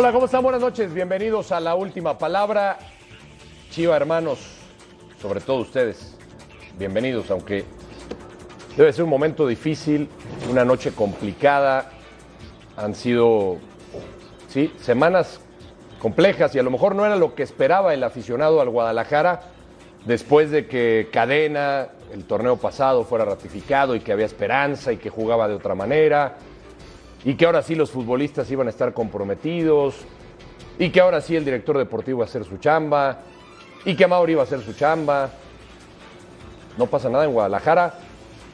Hola, ¿cómo están? Buenas noches. Bienvenidos a la última palabra. Chiva, hermanos, sobre todo ustedes, bienvenidos, aunque debe ser un momento difícil, una noche complicada. Han sido, sí, semanas complejas y a lo mejor no era lo que esperaba el aficionado al Guadalajara después de que Cadena, el torneo pasado, fuera ratificado y que había esperanza y que jugaba de otra manera y que ahora sí los futbolistas iban a estar comprometidos, y que ahora sí el director deportivo iba a hacer su chamba, y que Mauri iba a hacer su chamba. No pasa nada en Guadalajara,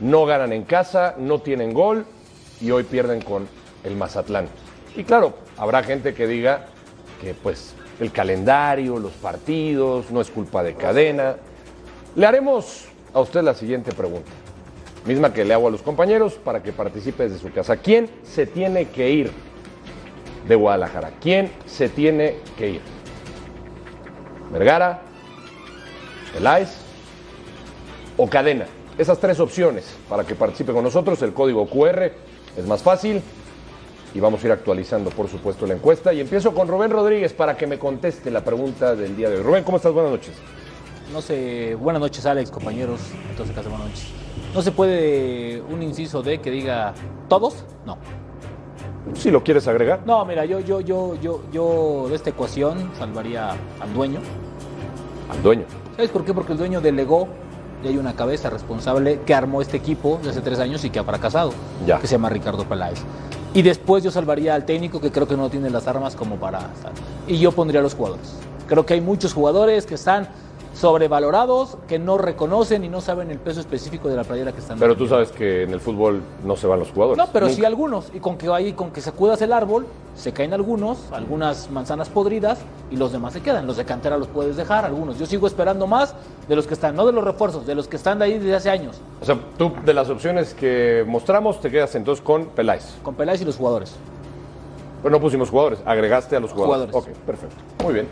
no ganan en casa, no tienen gol y hoy pierden con el Mazatlán. Y claro, habrá gente que diga que pues el calendario, los partidos, no es culpa de cadena. Le haremos a usted la siguiente pregunta misma que le hago a los compañeros para que participe desde su casa. ¿Quién se tiene que ir de Guadalajara? ¿Quién se tiene que ir? ¿Vergara? ¿Peláez? ¿O Cadena? Esas tres opciones para que participe con nosotros. El código QR es más fácil. Y vamos a ir actualizando, por supuesto, la encuesta. Y empiezo con Rubén Rodríguez para que me conteste la pregunta del día de hoy. Rubén, ¿cómo estás? Buenas noches. No sé, buenas noches Alex, compañeros. Entonces, casa, buenas noches. No se puede un inciso de que diga todos, no. Si lo quieres agregar. No, mira, yo, yo, yo, yo, yo de esta ecuación salvaría al dueño. Al dueño. ¿Sabes por qué? Porque el dueño delegó y hay una cabeza responsable que armó este equipo de hace tres años y que ha fracasado. Ya. Que se llama Ricardo Peláez. Y después yo salvaría al técnico que creo que no tiene las armas como para estar. Y yo pondría a los jugadores. Creo que hay muchos jugadores que están sobrevalorados, que no reconocen y no saben el peso específico de la playera que están Pero tú sabes que en el fútbol no se van los jugadores. No, pero Nunca. sí algunos. Y con que ahí, con que sacudas el árbol, se caen algunos, algunas manzanas podridas y los demás se quedan. Los de cantera los puedes dejar, algunos. Yo sigo esperando más de los que están, no de los refuerzos, de los que están de ahí desde hace años. O sea, tú de las opciones que mostramos te quedas entonces con Peláez. Con Peláez y los jugadores. Pero no pusimos jugadores, agregaste a los jugadores. Jugadores. Ok, perfecto. Muy bien.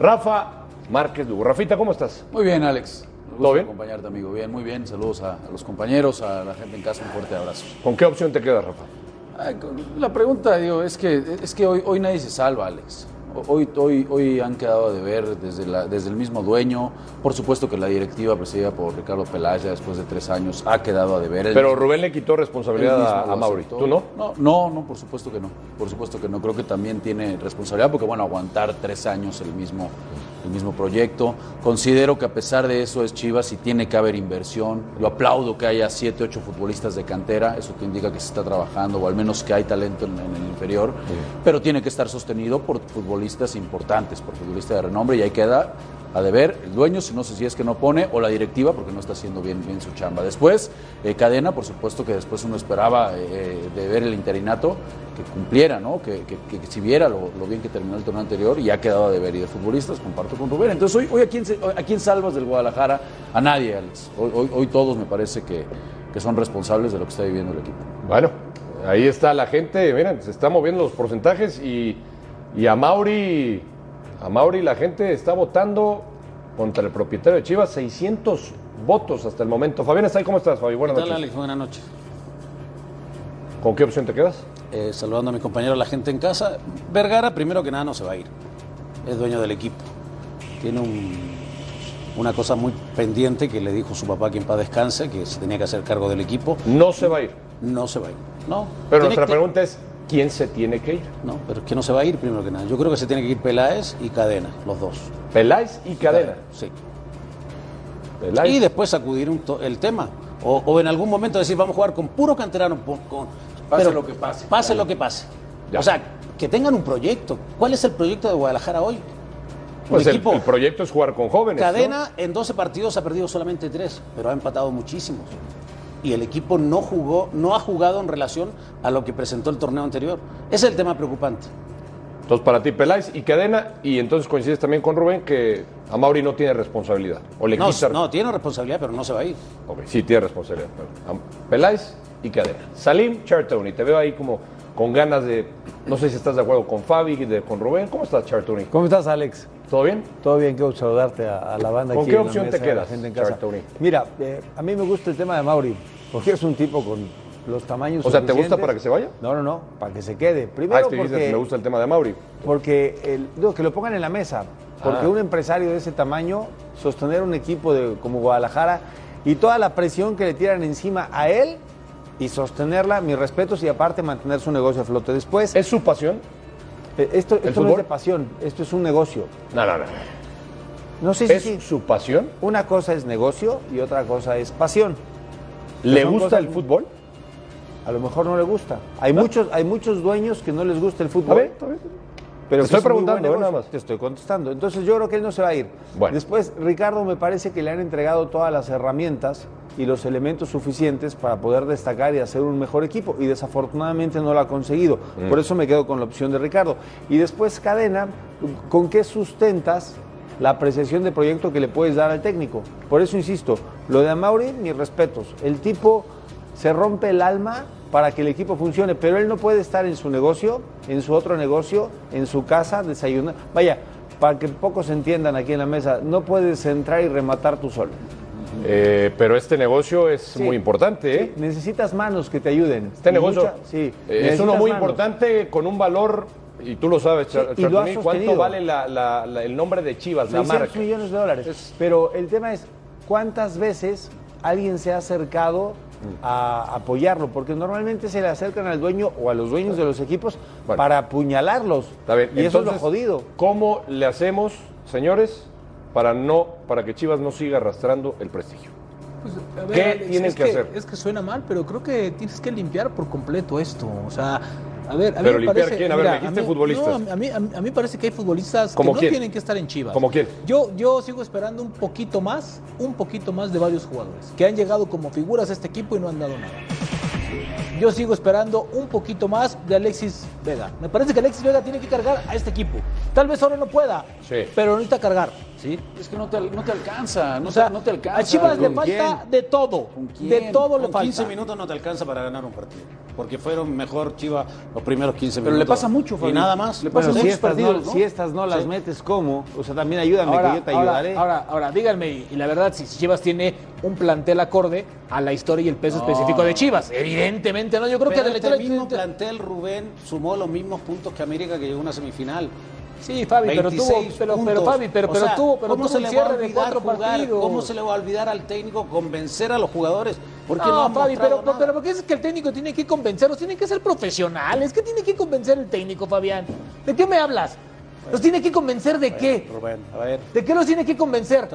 Rafa Márquez Lugo. Rafita, ¿cómo estás? Muy bien, Alex. Gusto ¿Todo bien? acompañarte, amigo. Bien, muy bien. Saludos a, a los compañeros, a la gente en casa. Un fuerte abrazo. ¿Con qué opción te quedas, Rafa? Ay, la pregunta, digo, es que, es que hoy, hoy nadie se salva, Alex. Hoy, hoy, hoy han quedado de ver desde, la- desde el mismo dueño. Por supuesto que la directiva presidida por Ricardo Pelaya después de tres años ha quedado a deber. Pero mismo- Rubén le quitó responsabilidad a, a Mauri. ¿Tú no? No, no, no, por supuesto que no. Por supuesto que no. Creo que también tiene responsabilidad porque, bueno, aguantar tres años el mismo, el mismo proyecto. Considero que a pesar de eso es Chivas y tiene que haber inversión. Yo aplaudo que haya siete, ocho futbolistas de cantera. Eso te indica que se está trabajando o al menos que hay talento en, en el inferior. Pero tiene que estar sostenido por futbolistas importantes, por futbolistas de renombre y ahí queda a deber el dueño, si no sé si es que no pone, o la directiva, porque no está haciendo bien, bien su chamba. Después, eh, Cadena, por supuesto que después uno esperaba eh, de ver el interinato que cumpliera, ¿no? que, que, que exhibiera lo, lo bien que terminó el torneo anterior y ha quedado a deber. Y de futbolistas, comparto con Rubén. Entonces, hoy, hoy ¿a, quién se- ¿a quién salvas del Guadalajara? A nadie, Alex. Hoy, hoy, hoy todos me parece que, que son responsables de lo que está viviendo el equipo. Bueno, ahí está la gente. Miren, se están moviendo los porcentajes y, y a Mauri, a Mauri la gente está votando contra el propietario de Chivas 600 votos hasta el momento. Fabián, ¿está ahí? ¿cómo estás, Fabi? Buenas ¿Qué tal, noches. Alex? Buenas noches. ¿Con qué opción te quedas? Eh, saludando a mi compañero, a la gente en casa. Vergara, primero que nada, no se va a ir. Es dueño del equipo. Tiene un- una cosa muy pendiente que le dijo su papá, que en paz descanse, que se tenía que hacer cargo del equipo. No se va a ir. No se va a ir. No. Pero nuestra que- pregunta es, ¿quién se tiene que ir? No, pero es que no se va a ir primero que nada. Yo creo que se tiene que ir Peláez y Cadena, los dos. Peláez y Cadena. Sí. Peláez. Y después sacudir un el tema. O, o en algún momento decir, vamos a jugar con puro canterano. Con, Pase lo que pase. Pase lo que pase. Ya. O sea, que tengan un proyecto. ¿Cuál es el proyecto de Guadalajara hoy? Pues el, el proyecto es jugar con jóvenes. ¿no? Cadena en 12 partidos ha perdido solamente 3, pero ha empatado muchísimos. Y el equipo no jugó, no ha jugado en relación a lo que presentó el torneo anterior. Ese es el tema preocupante. Entonces, para ti, Peláez y Cadena, y entonces coincides también con Rubén que a Mauri no tiene responsabilidad. O le No, quita. no, tiene responsabilidad, pero no se va a ir. Ok, sí, tiene responsabilidad. Peláez y Cadena. Salim Chartoni, te veo ahí como con ganas de. No sé si estás de acuerdo con Fabi, de, con Rubén. ¿Cómo estás, Chartoni? ¿Cómo estás, Alex? ¿Todo bien? Todo bien, quiero saludarte a, a la banda ¿Con aquí qué en la opción te mesa, la quedas, gente en casa. Chartoni? Mira, eh, a mí me gusta el tema de Mauri, porque es un tipo con los tamaños O sea, ¿te gusta para que se vaya? No, no, no, para que se quede. Ah, Primero es que dices, porque, me gusta el tema de Mauri. porque el- digo, que lo pongan en la mesa, porque Ah. un empresario de ese tamaño, sostener un equipo de, como Guadalajara y toda la presión que le tiran encima a él y sostenerla, mis respetos y aparte mantener su negocio a flote. Después, ¿Es su pasión? eh, esto, esto no fútbol? es de pasión, esto es un negocio. No, no, no. No sé si ¿Es sí. su pasión? Una cosa es negocio y otra cosa es pasión. ¿Le gusta cosas el fútbol? A lo mejor no le gusta. Hay muchos, hay muchos dueños que no les gusta el A fútbol. ver, está bien. Pero Te estoy es un muy preguntando, ¿eh? nada más. Te estoy contestando. Entonces yo creo que él no se va a ir. Bueno. Después, Ricardo me parece que le han entregado todas las herramientas y los elementos suficientes para poder destacar y hacer un mejor equipo. Y desafortunadamente no lo ha conseguido. Mm. Por eso me quedo con la opción de Ricardo. Y después, Cadena, ¿con qué sustentas la apreciación de proyecto que le puedes dar al técnico? Por eso insisto, lo de Amauri, mis respetos. El tipo se rompe el alma para que el equipo funcione, pero él no puede estar en su negocio, en su otro negocio, en su casa, desayunar. Vaya, para que pocos entiendan aquí en la mesa, no puedes entrar y rematar tú solo. Eh, pero este negocio es Sí. muy importante, ¿eh? Sí, necesitas manos que te ayuden. Este Y negocio mucha- sí, eh, es uno muy manos. importante con un valor, y tú lo sabes, Char- y lo ¿cuánto vale la- la- la- el nombre de Chivas, la 600 marca? millones de dólares. Es- Pero el tema es, ¿cuántas veces alguien se ha acercado. A apoyarlo? Porque normalmente se le acercan al dueño o a los dueños de los equipos Bueno. para apuñalarlos. Está bien. Y eso es lo jodido. ¿Cómo le hacemos, señores, para no, para que Chivas no siga arrastrando el prestigio? Pues, a ¿Qué tienen es que hacer? Es que suena mal, pero creo que tienes que limpiar por completo esto. O sea, a ver, a Pero mí me limpiar parece, quién? A ver, mira, me dijiste mí- futbolistas. no, a mí, a mí, a mí parece que hay futbolistas ¿Como que no quién? tienen que estar en Chivas. ¿Como quién? Yo, yo sigo esperando un poquito más, un poquito más de varios jugadores que han llegado como figuras a este equipo y no han dado nada. Yo sigo esperando un poquito más de Alexis Vega. Me parece que Alexis Vega tiene que cargar a este equipo. Tal vez ahora no pueda, Sí. pero necesita cargar. ¿sí? Es que no te, no te alcanza, no, O sea, te, no te alcanza. a Chivas le ¿Con falta quién? de todo. ¿Con quién? De todo le Con falta. 15 minutos no te alcanza para ganar un partido. Porque fueron mejor Chivas los primeros 15 Pero minutos. le pasa mucho, Y Fabi. nada más. Le pasa Bueno, si muchos estas, partidos, no, ¿no? si estas no las Sí. metes, ¿cómo? O sea, también ayúdame, Ahora, que yo te ahora, ayudaré. ahora, ahora, díganme, y y la verdad, si Chivas tiene un plantel acorde a la historia y el peso específico de Chivas. Evidentemente, ¿no? Yo creo Pero que de la este historia- mismo plantel, Rubén, sumó los mismos puntos que América que llegó a una semifinal. Sí, Fabi, pero tuvo, 26 pero. Fabi, pero, O pero sea, tuvo, pero ¿cómo tuvo se un le va a olvidar cuatro jugar? partidos. ¿Cómo se le va a olvidar al técnico convencer a los jugadores? Porque no, No, Fabi, pero, nada. pero ¿por qué es que el técnico tiene que convencerlos? Tienen que ser profesionales. ¿Qué tiene que convencer el técnico, Fabián? ¿De qué me hablas? ¿Los tiene que convencer de qué? Rubén, a ver. ¿De qué los tiene que convencer?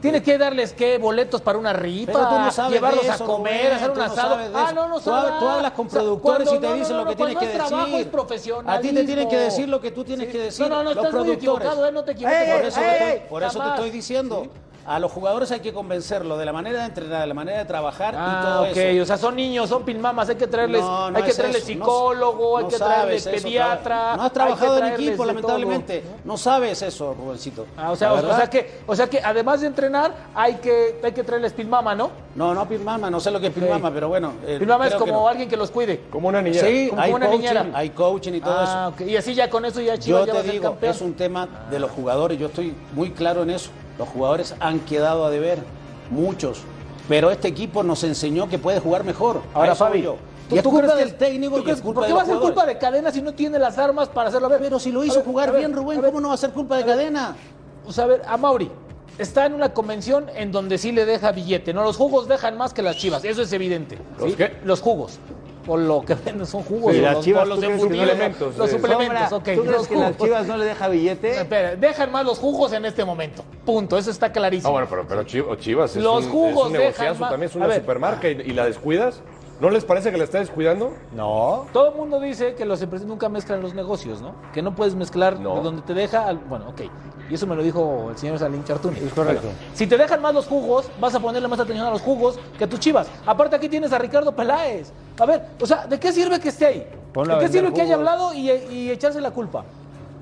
¿Tiene que darles qué? ¿Boletos para una? Pero tú no sabes ¿Llevarlos a comer? Rubén, ¿Hacer un no asado? ah, no, no sabes. tú hablas con O sea, productores y te no, dicen lo que tienes que es trabajo, decir. es profesionalismo. A ti te tienen que decir lo que tú tienes que decir. No, no, no, los estás muy equivocado, ¿eh? No te equivoques. Ey, Por eso, ey, te ey, estoy, por eso te jamás. estoy diciendo. A los jugadores hay que convencerlo de la manera de entrenar, de la manera de trabajar y Ah, todo ok, eso. o sea, son niños, son pilmamas, hay que traerles, No, no hay que es traerles eso, no- psicólogo, hay no que traerles eso, pediatra. tra- No has trabajado en equipo, lamentablemente. todo, No sabes eso, Rubencito. Ah, o sea, o, sea que, o sea que además de entrenar, hay que, hay que traerles pilmama, ¿no? No, no Pilmama, no sé lo que es Pilmama, pero bueno. eh, Pilmama es que como no. alguien que los cuide. Como una niñera. Sí, como hay una coaching, niñera. hay coaching y todo Ah, eso. Y así ya con eso ya Chivas Yo ya va a te ser digo, campeón. es un tema de los jugadores, yo estoy muy claro en eso. Los jugadores han quedado a deber, muchos. Pero este equipo nos enseñó que puede jugar mejor. Ahora, Fabi, yo. ¿tú- Y es tú culpa crees del técnico tú y crees- es culpa ¿Por qué va a ser culpa de Cadena si no tiene las armas para hacerlo? A ver, Pero si lo hizo ver, jugar ver, bien, Rubén. ¿cómo no va a ser culpa de Cadena? O sea, a ver, a Mauri está en una convención en donde sí le deja billete, ¿no? Los jugos dejan más que las chivas, eso es evidente. ¿Los ¿sí? qué? Los jugos. O lo que venden son jugos. Sí, o las los, Chivas, los ¿tú crees que embutidos, suplementos, Los sí. suplementos, Sombra, ok. ¿Tú crees los que las. Chivas no le deja billete? Espera, dejan más los jugos en este momento. Punto, eso está clarísimo. Ah, bueno, pero, pero Chivas, Chivas es, Los un, jugos es un dejan negociazo, más- también es una supermarca y, y la descuidas. ¿No les parece que la está descuidando? No. Todo el mundo dice que los empresarios nunca mezclan los negocios, ¿no? Que no puedes mezclar No. de donde te deja. al- Bueno, ok. Y eso me lo dijo el señor Salim Chartuni. Es correcto. Bueno, si te dejan más los jugos, vas a ponerle más atención a los jugos que a tus chivas. Aparte, aquí tienes a Ricardo Peláez. A ver, o sea, ¿de qué sirve que esté ahí? ¿De qué sirve que haya hablado y, y echarse la culpa?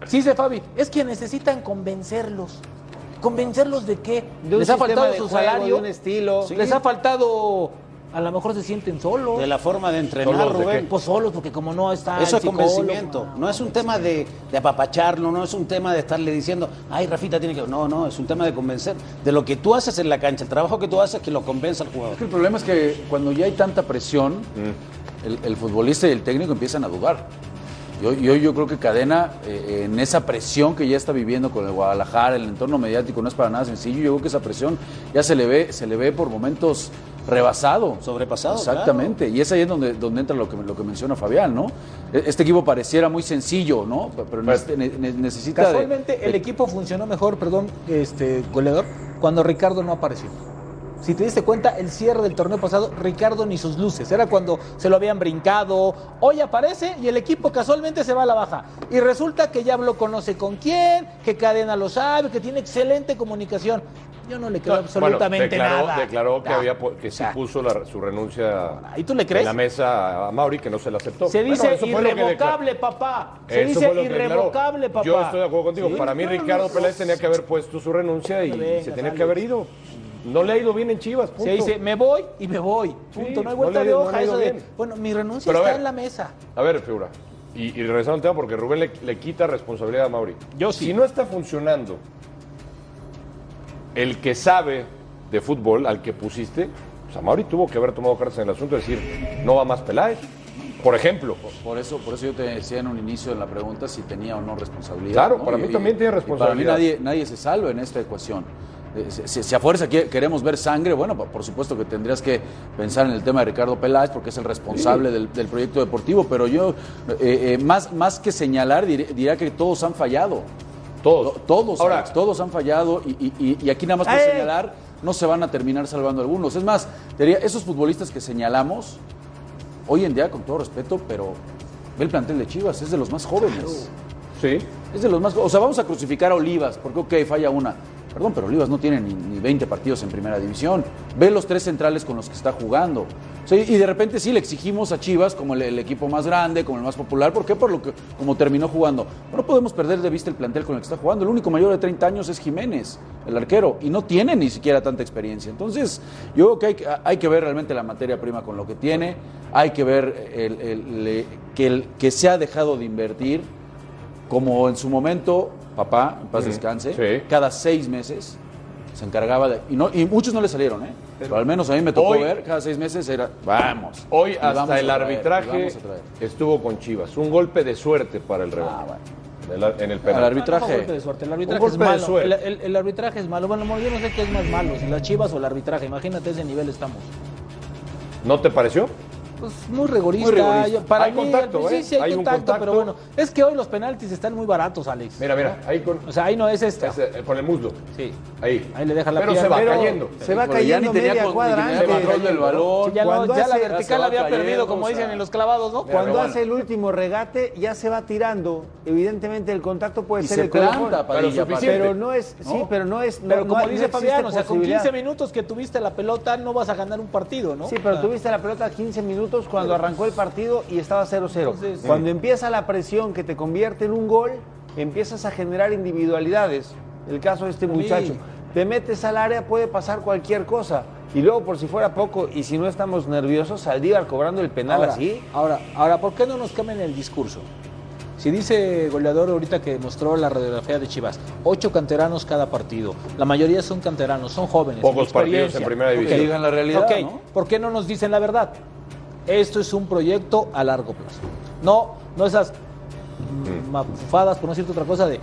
Sí, dice Fabi, es que necesitan convencerlos. ¿Convencerlos de qué? De un Les ha faltado de su juego, salario. de un estilo. Les ha faltado. A lo mejor se sienten solos. De la forma de entrenar, ¿Solos Rubén. Pues solos, porque como no está. Eso el es convencimiento. No es un tema de, de apapacharlo, no es un tema de estarle diciendo, ay, Rafita tiene que. No, no, es un tema de convencer. De lo que tú haces en la cancha, el trabajo que tú haces, que lo convenza al jugador. Es que el problema es que cuando ya hay tanta presión, Mm. el, el futbolista y el técnico empiezan a dudar. Yo, yo, yo creo que Cadena, eh, en esa presión que ya está viviendo con el Guadalajara, el entorno mediático, no es para nada sencillo. Yo creo que esa presión ya se le ve, se le ve por momentos rebasado. Sobrepasado, Exactamente. Y es ahí donde, donde entra lo que, lo que menciona Fabián, ¿no? E- Este equipo pareciera muy sencillo, ¿no? Pero Pues, necesita- de- Casualmente el equipo funcionó mejor, perdón, este goleador, cuando Ricardo no apareció. Si te diste cuenta, el cierre del torneo pasado, Ricardo ni sus luces. Era cuando se lo habían brincado. Hoy aparece y el equipo casualmente se va a la baja. Y resulta que ya lo conoce con quién, que Cadena lo sabe, que tiene excelente comunicación. Yo no le creo absolutamente bueno, declaró, nada. declaró que, había, que sí puso la- su renuncia ¿Y tú le crees? en la mesa a Mauri, que no se la aceptó. Se Bueno, dice que irrevocable, papá. Se Eso dice irrevocable, papá. Yo estoy de acuerdo contigo. Sí. Para mí, No, Ricardo no, Peláez tenía que haber puesto su renuncia y se tenía que haber ido. No le ha ido bien en Chivas, punto. Se dice, me voy y me voy. Punto. Sí, no hay vuelta de no hoja. eso de, bien. bueno, mi renuncia Pero está ver. en la mesa. A ver, figura. Y, y regresando al tema, porque Rubén le, le quita responsabilidad a Mauri. Yo sí. Si no está funcionando el que sabe de fútbol al que pusiste, pues a Mauri tuvo que haber tomado cartas en el asunto y decir, no va más Peláez. Por ejemplo. Por eso, por eso yo te decía en un inicio en la pregunta si tenía o no responsabilidad. Claro, ¿no? para mí también tiene y responsabilidad. para mí nadie, nadie se salva en esta ecuación. Eh, Si, si- a fuerza queremos ver sangre, bueno, por- supuesto que tendrías que pensar en el tema de Ricardo Peláez porque es el responsable del, del proyecto deportivo, pero yo, eh, eh, más, más que señalar, diría que todos han fallado. Todos. To- Todos, Ahora, Alex, todos han fallado y, y- y- y aquí nada más por ¡Eh! señalar no se van a terminar salvando algunos. Es más, te diría, esos futbolistas que señalamos, hoy en día, con todo respeto, pero ve el plantel de Chivas, es de los más jóvenes. sí. Es de los más O sea, vamos a crucificar a Olivas, porque ok, falla una. Perdón, pero Olivas no tiene ni, ni 20 partidos en primera división. Ve los tres centrales con los que está jugando. Y de repente sí le exigimos a Chivas como el, equipo más grande, como el más popular. ¿Por qué? Por lo que como terminó jugando. No podemos perder de vista el plantel con el que está jugando. El único mayor de 30 años es Jiménez, el arquero, y no tiene ni siquiera tanta experiencia. Entonces, yo creo que hay, que- ver realmente la materia prima con lo que tiene. Hay que ver el, que se ha dejado de invertir como en su momento, papá, en paz descanse, sí. cada seis meses se encargaba de. Y, no, y muchos no le salieron, ¿eh? Pero, al menos a mí me tocó Hoy- ver, cada seis meses era. Vamos. Hoy vamos hasta el traer, arbitraje estuvo con Chivas. Un golpe de suerte para el Rebaño. Ah, bueno. En el, en el penal. arbitraje. No, no, golpe de suerte. El arbitraje es malo. El, suerte. el- el arbitraje es malo. Bueno, yo no sé qué es más malo, si las chivas o el arbitraje. Imagínate ese nivel estamos. ¿No te pareció? Pues muy rigorista. Muy rigorista. Yo- Para Hay mí, contacto, sí, ¿eh? sí hay, Hay un contacto, contacto. pero bueno. Es que hoy los penaltis están muy baratos, Alex. Mira, mira, ahí con, O sea, ahí no es esta. ese, eh, con el muslo. Sí. Ahí. Ahí le deja la Pero se pierna. va Pero cayendo. Se va Porque ya ni cayendo tenía media cuadra tenía antes. control del balón. Sí, ya, no, Cuando ya la hace- se vertical va había cayendo, perdido, como o sea. dicen en los clavados, ¿no? Mira, Cuando hace el último regate, ya se va tirando. Evidentemente el contacto puede Y ser se el planta, Pero Padilla, suficiente. Pero no es, sí, ¿No? pero no es. no- Pero como dice Fabián, o sea, con posibilidad. 15 minutos que tuviste la pelota no vas a ganar un partido, ¿no? Sí, pero tuviste la pelota 15 minutos cuando arrancó el partido y estaba 0-0. Entonces- cuando empieza la presión que te convierte en un gol, empiezas a generar individualidades. El caso de este Sí. muchacho. Te metes al área, puede pasar cualquier cosa. Y luego, por si fuera poco, y si no estamos nerviosos, Saldívar cobrando el penal ahora, así. Ahora, ahora, ¿por qué no nos cambian el discurso? Si dice goleador ahorita que mostró la radiografía de Chivas, ocho canteranos cada partido. La mayoría son canteranos, son jóvenes. Pocos partidos en primera división. Que digan la realidad. ¿por qué no nos dicen la verdad? Esto es un proyecto a largo plazo. No, no esas mm, mafufadas, por no decirte otra cosa, de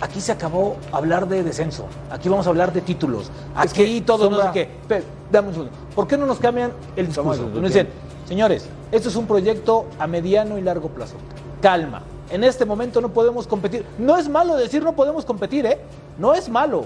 aquí se acabó hablar de descenso, aquí vamos a hablar de títulos, aquí todo no sé Sombra. qué. Dame un segundo. ¿Por qué no nos cambian el discurso? Nos dicen, Señores, esto es un proyecto a mediano y largo plazo. Calma. En este momento no podemos competir. No es malo decir no podemos competir, ¿eh? No es malo.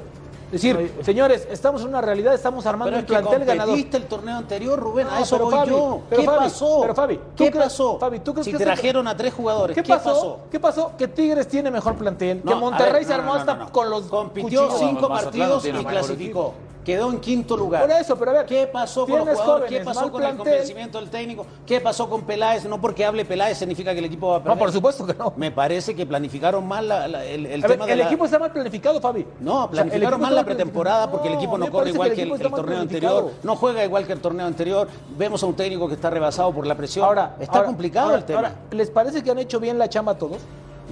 Es decir, señores, estamos en una realidad, estamos armando Pero un es que plantel ganador. competiste el torneo anterior, Rubén, No, a eso pero voy Fabi, yo. pero ¿Qué Fabi, pasó? pero Fabi, ¿tú ¿qué pasó? Fabi, ¿tú crees si que trajeron a tres jugadores, ¿Qué ¿qué, pasó? ¿Qué pasó? Que Tigres tiene mejor plantel, que No, a Monterrey ver, se armó no, no, hasta no. con los Compitió cinco partidos y clasificó. Quedó en quinto lugar. Por eso, pero a ver, ¿Qué pasó con los jugadores? ¿Qué pasó con el convencimiento del técnico? ¿Qué pasó con Peláez? No porque hable Peláez significa que el equipo va a perder. No, por supuesto que no. Me parece que planificaron mal la- la- el, el A ver, tema de el la- equipo está mal planificado, Fabi. No, planificaron mal la pretemporada porque el equipo no corre igual que, el torneo anterior, no juega igual que el torneo anterior, vemos a un técnico que está rebasado por la presión. Ahora, está ahora, complicado ahora, el tema. ahora, ¿les parece que han hecho bien la chamba todos?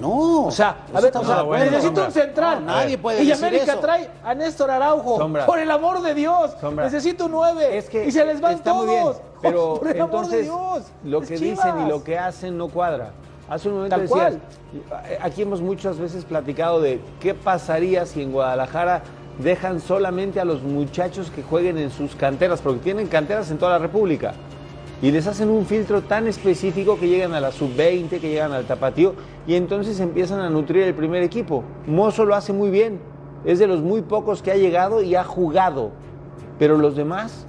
No, O sea, a ver, o sea, necesito un central. No, nadie puede y decir América eso. trae a Néstor Araujo. Sombra. Por el amor de Dios. Sombra. Necesito un nueve. Es que y se les van está todos. muy bien, pero por el amor entonces de Dios. lo que dicen y lo que hacen no cuadra. Hace un momento Tal decías, cual. eh, aquí hemos muchas veces platicado de qué pasaría si en Guadalajara dejan solamente a los muchachos que jueguen en sus canteras, porque tienen canteras en toda la República. Y les hacen un filtro tan específico que llegan a la sub-20, que llegan al tapatío, y entonces empiezan a nutrir el primer equipo. Mozo lo hace muy bien, es de los muy pocos que ha llegado y ha jugado. Pero los demás,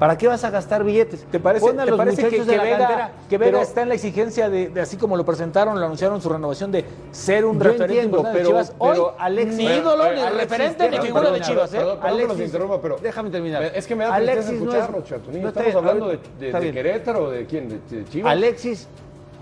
¿para qué vas a gastar billetes? ¿Te parece, Pon a te los parece que, muchachos que de la Vega, cantera, que Vega pero- está en la exigencia de, de así como lo presentaron, lo anunciaron su renovación de ser un referente importante de pero- Chivas? Hoy, pero Alexis- ni Pero, ídolo, ni Alexis, referente, ni figura de Chivas. ¿eh? Perdón, perdón que los Alexis- interrumpa, pero. déjame terminar. Es que me da Alexis tristeza no es- escucharlo, Chato. no Estamos hablando de, de- de. Querétaro o de quién, de Chivas. Alexis,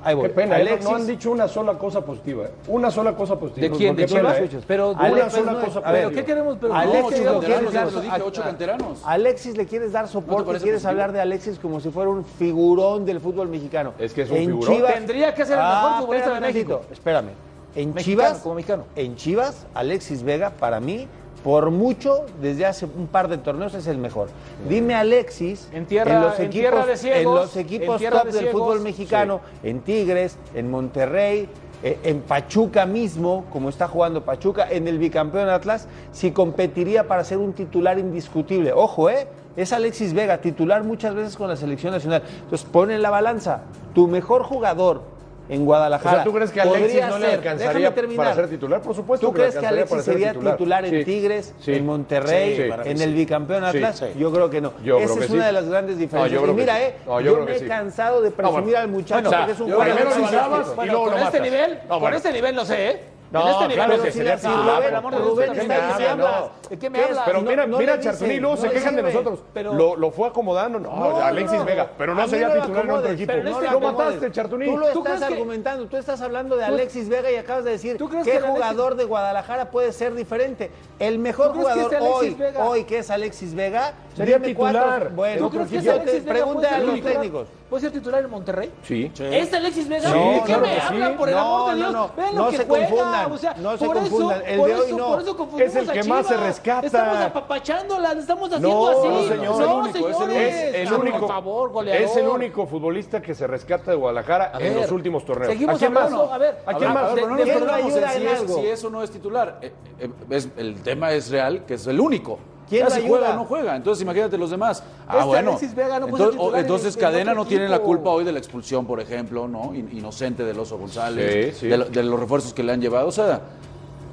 ahí voy. Qué pena, ¿eh? no- Alexis, no han dicho una sola cosa positiva. ¿eh? Una sola cosa positiva. ¿De quién? ¿De Chivas? pena, ¿eh? Pero una sola no cosa a ver, positiva. ¿qué queremos? Pero Alexis, no, quieres no, dar- lo dije, ocho canteranos. Alexis le quieres dar ¿No te soporte, parece quieres hablar de Alexis como si fuera un figurón del fútbol mexicano. Es que es un En figurón. Chivas- Tendría que ser el mejor Ah, futbolista de México. Espérame. En Mexicano, Chivas, como mexicano. en Chivas, Alexis Vega, para mí, por mucho, desde hace un par de torneos es el mejor. Dime Alexis, En tierra- los en equipos, tierra de ciegos, en los equipos top de del ciegos, fútbol mexicano, en Tigres, en Monterrey, eh, en Pachuca mismo, como está jugando Pachuca, en el bicampeón Atlas, si competiría para ser un titular indiscutible. Ojo, ¿eh? Es Alexis Vega, titular muchas veces con la selección nacional. Entonces, pon en la balanza, tu mejor jugador en O Guadalajara. sea, ¿tú crees que Alexis podría no le ser- alcanzaría para ser titular? Por supuesto ¿Tú que le crees que Alexis sería titular. titular, en Sí, Tigres, sí. en Monterrey, Sí, en el bicampeón Atlas? sí. Yo creo que no. Yo Esa que es sí. una de las grandes diferencias. yo creo y que mira, sí. eh, No, yo yo, creo me que he sí. cansado de presumir bueno. al muchacho Bueno, porque es un jugador Bueno, luego con lo este matas. nivel, No, con este nivel no sé, ¿eh? No, en este nivel claro no que sería titular. Rubén- por el amor de Dios, Rubén ¿de qué me hablas? hablas. ¿De qué me. Pero mira, no mira Chartuní, luego no se quejan de nosotros. Pero- lo, lo fue acomodando. No, No, Alexis no, Vega. Pero no sería titular en otro equipo. no lo mataste, Chartuní. Tú lo ¿Tú estás crees que- argumentando, tú estás hablando de Alexis Vega y acabas de decir ¿Tú crees qué jugador de Guadalajara puede ser diferente. El mejor ¿Tú crees que jugador hoy, hoy que es Alexis Vega, Sería titular. Bueno, ¿Tú crees que yo ese te Alexis Vega pregunte puede a los técnicos. ¿Puede ser titular en Monterrey? Sí. ¿Este Alexis Vega? Sí, ¿De qué claro me que hablan, sí. por el amor de No, Dios? no, no. Vean No lo que se juega. confundan, O sea, no se por eso- confundan. El por de hoy eso- no. Por eso confundimos Es el a que más se rescata. Estamos apapachándola, estamos haciendo No, así. señor. No, Es el único, es el señores. Es el Ah, por único, favor, goleador. es el único futbolista que se rescata de Guadalajara en los últimos torneos. seguimos ¿A quién más? hablando, a ver, ¿A quién más? no si, es- eso no es titular. Eh, eh, es- el tema es real, que es el único. ¿Quién Ya si ayuda? juega o no juega. Entonces imagínate los demás. Ah, Este bueno. Alexis Vega no puede ser entonces, en Cadena no tiene la culpa hoy de la expulsión, por ejemplo, ¿no? In- Inocente del Oso González, Sí, sí. De, lo- de los refuerzos que le han llevado. O sea,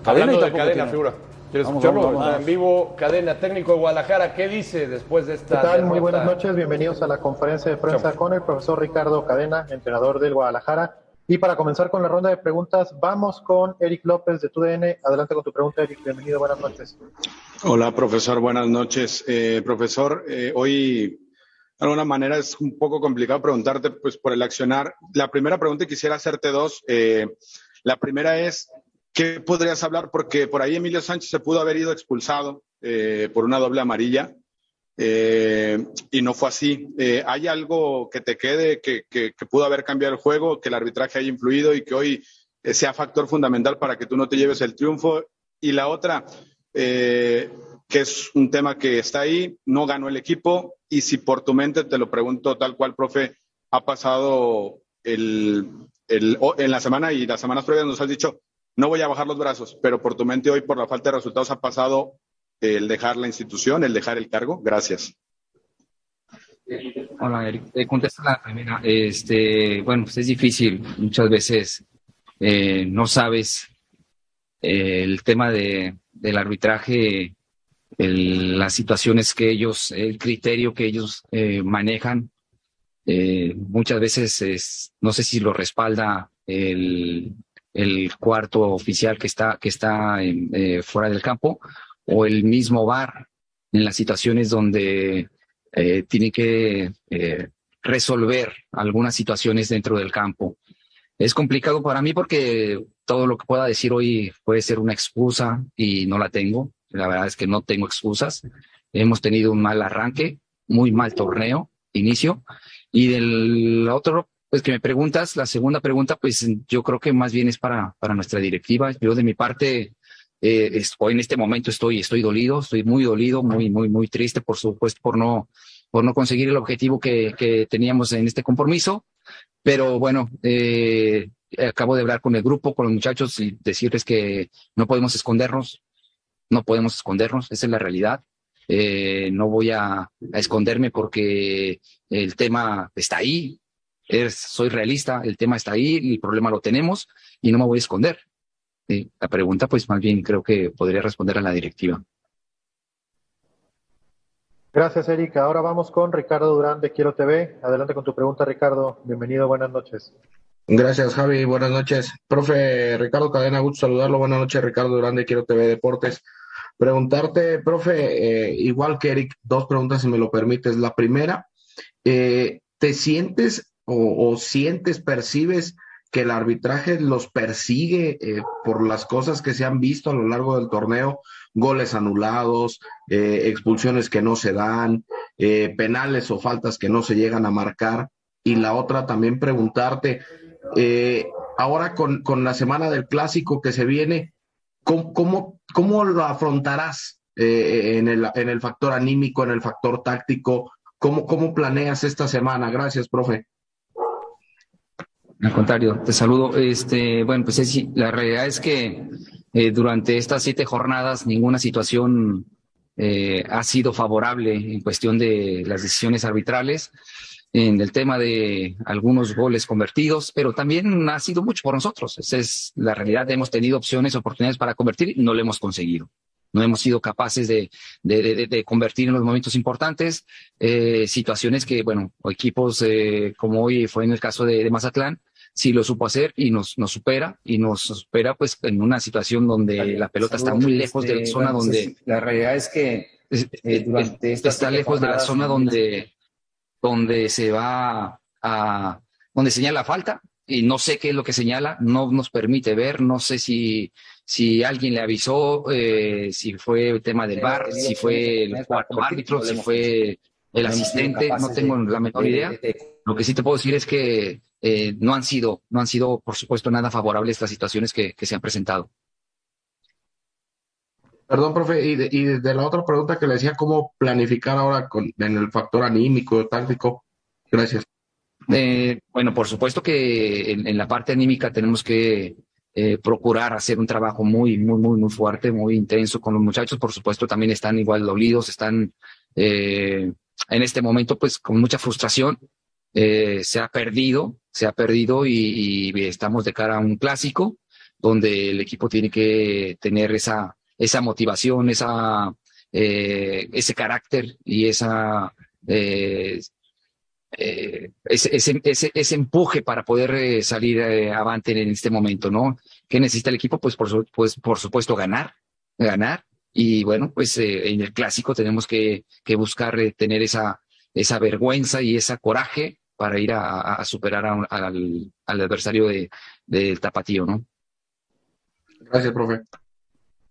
Hablando y de cadena, tiene- figura. ¿Quieres Vamos, escucharlo? vamos, vamos. Está en vivo, cadena técnico de Guadalajara. ¿Qué dice después de ¿Qué esta tal? Muy buenas noches, bienvenidos a la conferencia de prensa con el profesor Ricardo Cadena, entrenador del Guadalajara. Y para comenzar con la ronda de preguntas, vamos con Eric López de TUDN. Adelante con tu pregunta, Eric. Bienvenido, buenas noches. Hola, profesor. Buenas noches. Eh, profesor, eh, hoy de alguna manera es un poco complicado preguntarte pues, por el accionar. La primera pregunta quisiera hacerte dos. Eh, la primera es, ¿qué podrías hablar? Porque por ahí Emilio Sánchez se pudo haber ido expulsado eh, por una doble amarilla eh, y no fue así. Eh, ¿Hay algo que te quede que, pudo haber cambiado el juego, que el arbitraje haya influido y que hoy eh, sea factor fundamental para que tú no te lleves el triunfo? Y la otra, eh, que es un tema que está ahí, no ganó el equipo y si por tu mente, te lo pregunto tal cual, profe, ha pasado el, en la semana y las semanas previas nos has dicho, no voy a bajar los brazos, pero por tu mente hoy, por la falta de resultados, ha pasado el dejar la institución, el dejar el cargo. Gracias. Hola, Eric. Eh, contesta la primera. Este, bueno, pues es difícil. Muchas veces eh, no sabes eh, el tema de, del arbitraje, las situaciones que ellos, el criterio que ellos eh, manejan. Muchas veces es, no sé si lo respalda el, el cuarto oficial que está, que está fuera del campo o el mismo VAR en las situaciones donde eh, tiene que eh, resolver algunas situaciones dentro del campo. Es complicado para mí porque todo lo que pueda decir hoy puede ser una excusa y no la tengo. La verdad es que no tengo excusas. Hemos tenido un mal arranque, muy mal torneo, inicio. Y del otro, pues que me preguntas, la segunda pregunta, pues yo creo que más bien es para, para nuestra directiva. Yo de mi parte, eh, hoy en este momento estoy, estoy dolido, estoy muy dolido, muy, muy, muy triste, por supuesto, por no, por no conseguir el objetivo que, teníamos en este compromiso. Pero bueno, eh, acabo de hablar con el grupo, con los muchachos y decirles que no podemos escondernos, no podemos escondernos, esa es la realidad. Eh, no voy a, esconderme porque el tema está ahí, soy realista, el tema está ahí, el problema lo tenemos y no me voy a esconder. Sí, la pregunta, pues más bien creo que podría responder a la directiva. Gracias, Eric. Ahora vamos con Ricardo Durán de Quiero TV. Adelante con tu pregunta, Ricardo. Bienvenido, buenas noches. Gracias, Javi. Buenas noches. Profe Ricardo Cadena, gusto saludarlo. Buenas noches, Ricardo Durán de Quiero TV Deportes. Preguntarte, profe, eh, igual que Eric, dos preguntas si me lo permites. La primera, eh, ¿te sientes o, o sientes, percibes que el arbitraje los persigue eh, por las cosas que se han visto a lo largo del torneo? Goles anulados, eh, expulsiones que no se dan, eh, penales o faltas que no se llegan a marcar. Y la otra también preguntarte, ahora con, con la semana del clásico que se viene, ¿cómo, cómo, cómo lo afrontarás en, el, en el factor anímico, en el factor táctico? ¿Cómo, ¿Cómo planeas esta semana? Gracias, profe. Al contrario, te saludo. Este, bueno, pues es- la realidad es que eh, durante estas siete jornadas ninguna situación eh, ha sido favorable en cuestión de las decisiones arbitrales, en el tema de algunos goles convertidos, pero también ha sido mucho por nosotros. Esa es la realidad. Hemos tenido opciones, oportunidades para convertir y no lo hemos conseguido. No hemos sido capaces de, de, de- de convertir en los momentos importantes eh, situaciones que, bueno, o equipos eh, como hoy fue en el caso de, de Mazatlán, sí lo supo hacer y nos, nos supera y nos supera pues en una situación donde la pelota está muy lejos de la zona donde La realidad es que eh, durante está estas siete lejos de la zona donde, donde se va a, donde señala falta y no sé qué es lo que señala, no nos permite ver, no sé si, si alguien le avisó, eh, si fue el tema del bar, si fue el cuarto árbitro, si fue el asistente, no tengo la menor de- idea. de- Lo que sí te puedo decir es que eh, no han sido, no han sido, por supuesto, nada favorables estas situaciones que, que se han presentado. Perdón, profe, y de, y de la otra pregunta que le decía, ¿cómo planificar ahora con, en el factor anímico, táctico? Gracias. Eh, bueno, por supuesto que en, la parte anímica tenemos que eh, procurar hacer un trabajo muy, muy, muy, muy fuerte, muy intenso con los muchachos. Por supuesto, también están igual dolidos, están eh, en este momento, pues, con mucha frustración. Eh, se ha perdido, se ha perdido y, y estamos de cara a un clásico donde el equipo tiene que tener esa, esa motivación, esa, eh, ese carácter y esa eh, eh, ese, ese, ese, ese empuje para poder eh, salir eh, avante en este momento, ¿no? ¿Qué necesita el equipo? Pues por, su- pues, por supuesto ganar, ganar. Y bueno, pues eh, en el clásico tenemos que, que buscar eh, tener esa, esa vergüenza y ese coraje para ir a, superar a un- al, al adversario de, del tapatío, ¿no? Gracias, profe.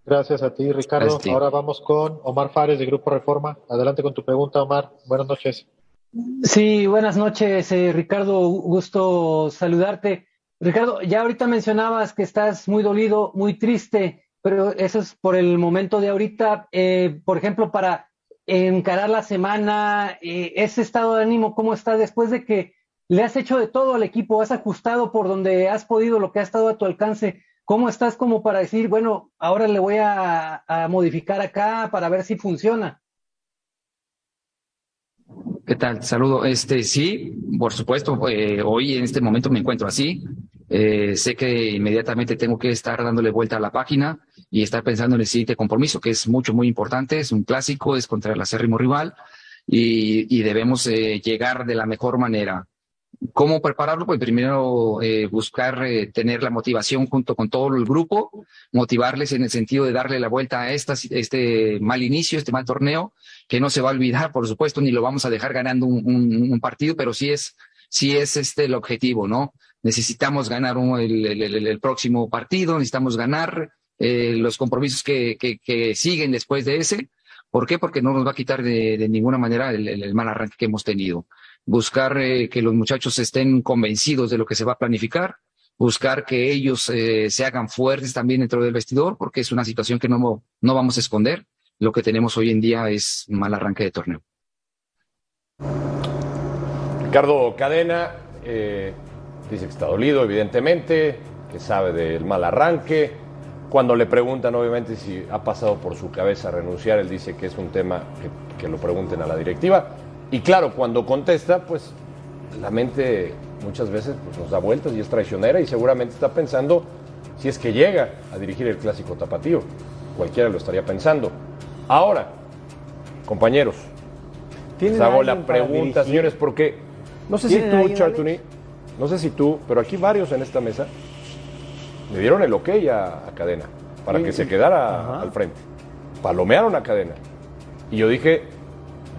Gracias a ti, Ricardo. Gracias a ti. Ahora vamos con Omar Fares de Grupo Reforma. Adelante con tu pregunta, Omar. Buenas noches. Sí, buenas noches, eh, Ricardo. Gusto saludarte. Ricardo, ya ahorita mencionabas que estás muy dolido, muy triste, pero eso es por el momento de ahorita. Eh, por ejemplo, para encarar la semana, eh, ese estado de ánimo, ¿cómo está después de que le has hecho de todo al equipo? ¿Has ajustado por donde has podido lo que ha estado a tu alcance? ¿Cómo estás como para decir, bueno, ahora le voy a, a modificar acá para ver si funciona? ¿Qué tal? Saludo. Este, sí, por supuesto, eh, hoy en este momento me encuentro así. Eh, sé que inmediatamente tengo que estar dándole vuelta a la página y estar pensando en el siguiente compromiso, que es mucho, muy importante. Es un clásico, es contra el acérrimo rival y, debemos eh, llegar de la mejor manera. ¿Cómo prepararlo? Pues primero eh, buscar eh, tener la motivación junto con todo el grupo, motivarles en el sentido de darle la vuelta a esta, este mal inicio, este mal torneo, que no se va a olvidar, por supuesto, ni lo vamos a dejar ganando un, partido, pero sí es, sí es este el objetivo, ¿no? Necesitamos ganar el, próximo partido, necesitamos ganar eh, los compromisos que, que, siguen después de ese. ¿Por qué? Porque no nos va a quitar de, ninguna manera el, el mal arranque que hemos tenido buscar eh, que los muchachos estén convencidos de lo que se va a planificar, buscar que ellos eh, se hagan fuertes también dentro del vestidor, porque es una situación que no, no vamos a esconder. Lo que tenemos hoy en día es mal arranque de torneo. Ricardo Cadena eh, dice que está dolido, evidentemente, que sabe del mal arranque. Cuando le preguntan, obviamente, si ha pasado por su cabeza renunciar, él dice que es un tema que, lo pregunten a la directiva. Y claro, cuando contesta, pues la mente muchas veces pues, nos da vueltas y es traicionera y seguramente está pensando si es que llega a dirigir el clásico tapatío. Cualquiera lo estaría pensando. Ahora, compañeros, les hago la pregunta, señores, porque no sé si tú, Chartuni, no sé si tú, pero aquí varios en esta mesa le dieron el ok a, a Cadena para sí, que sí. se quedara Ajá. al frente. Palomearon a Cadena. Y yo dije,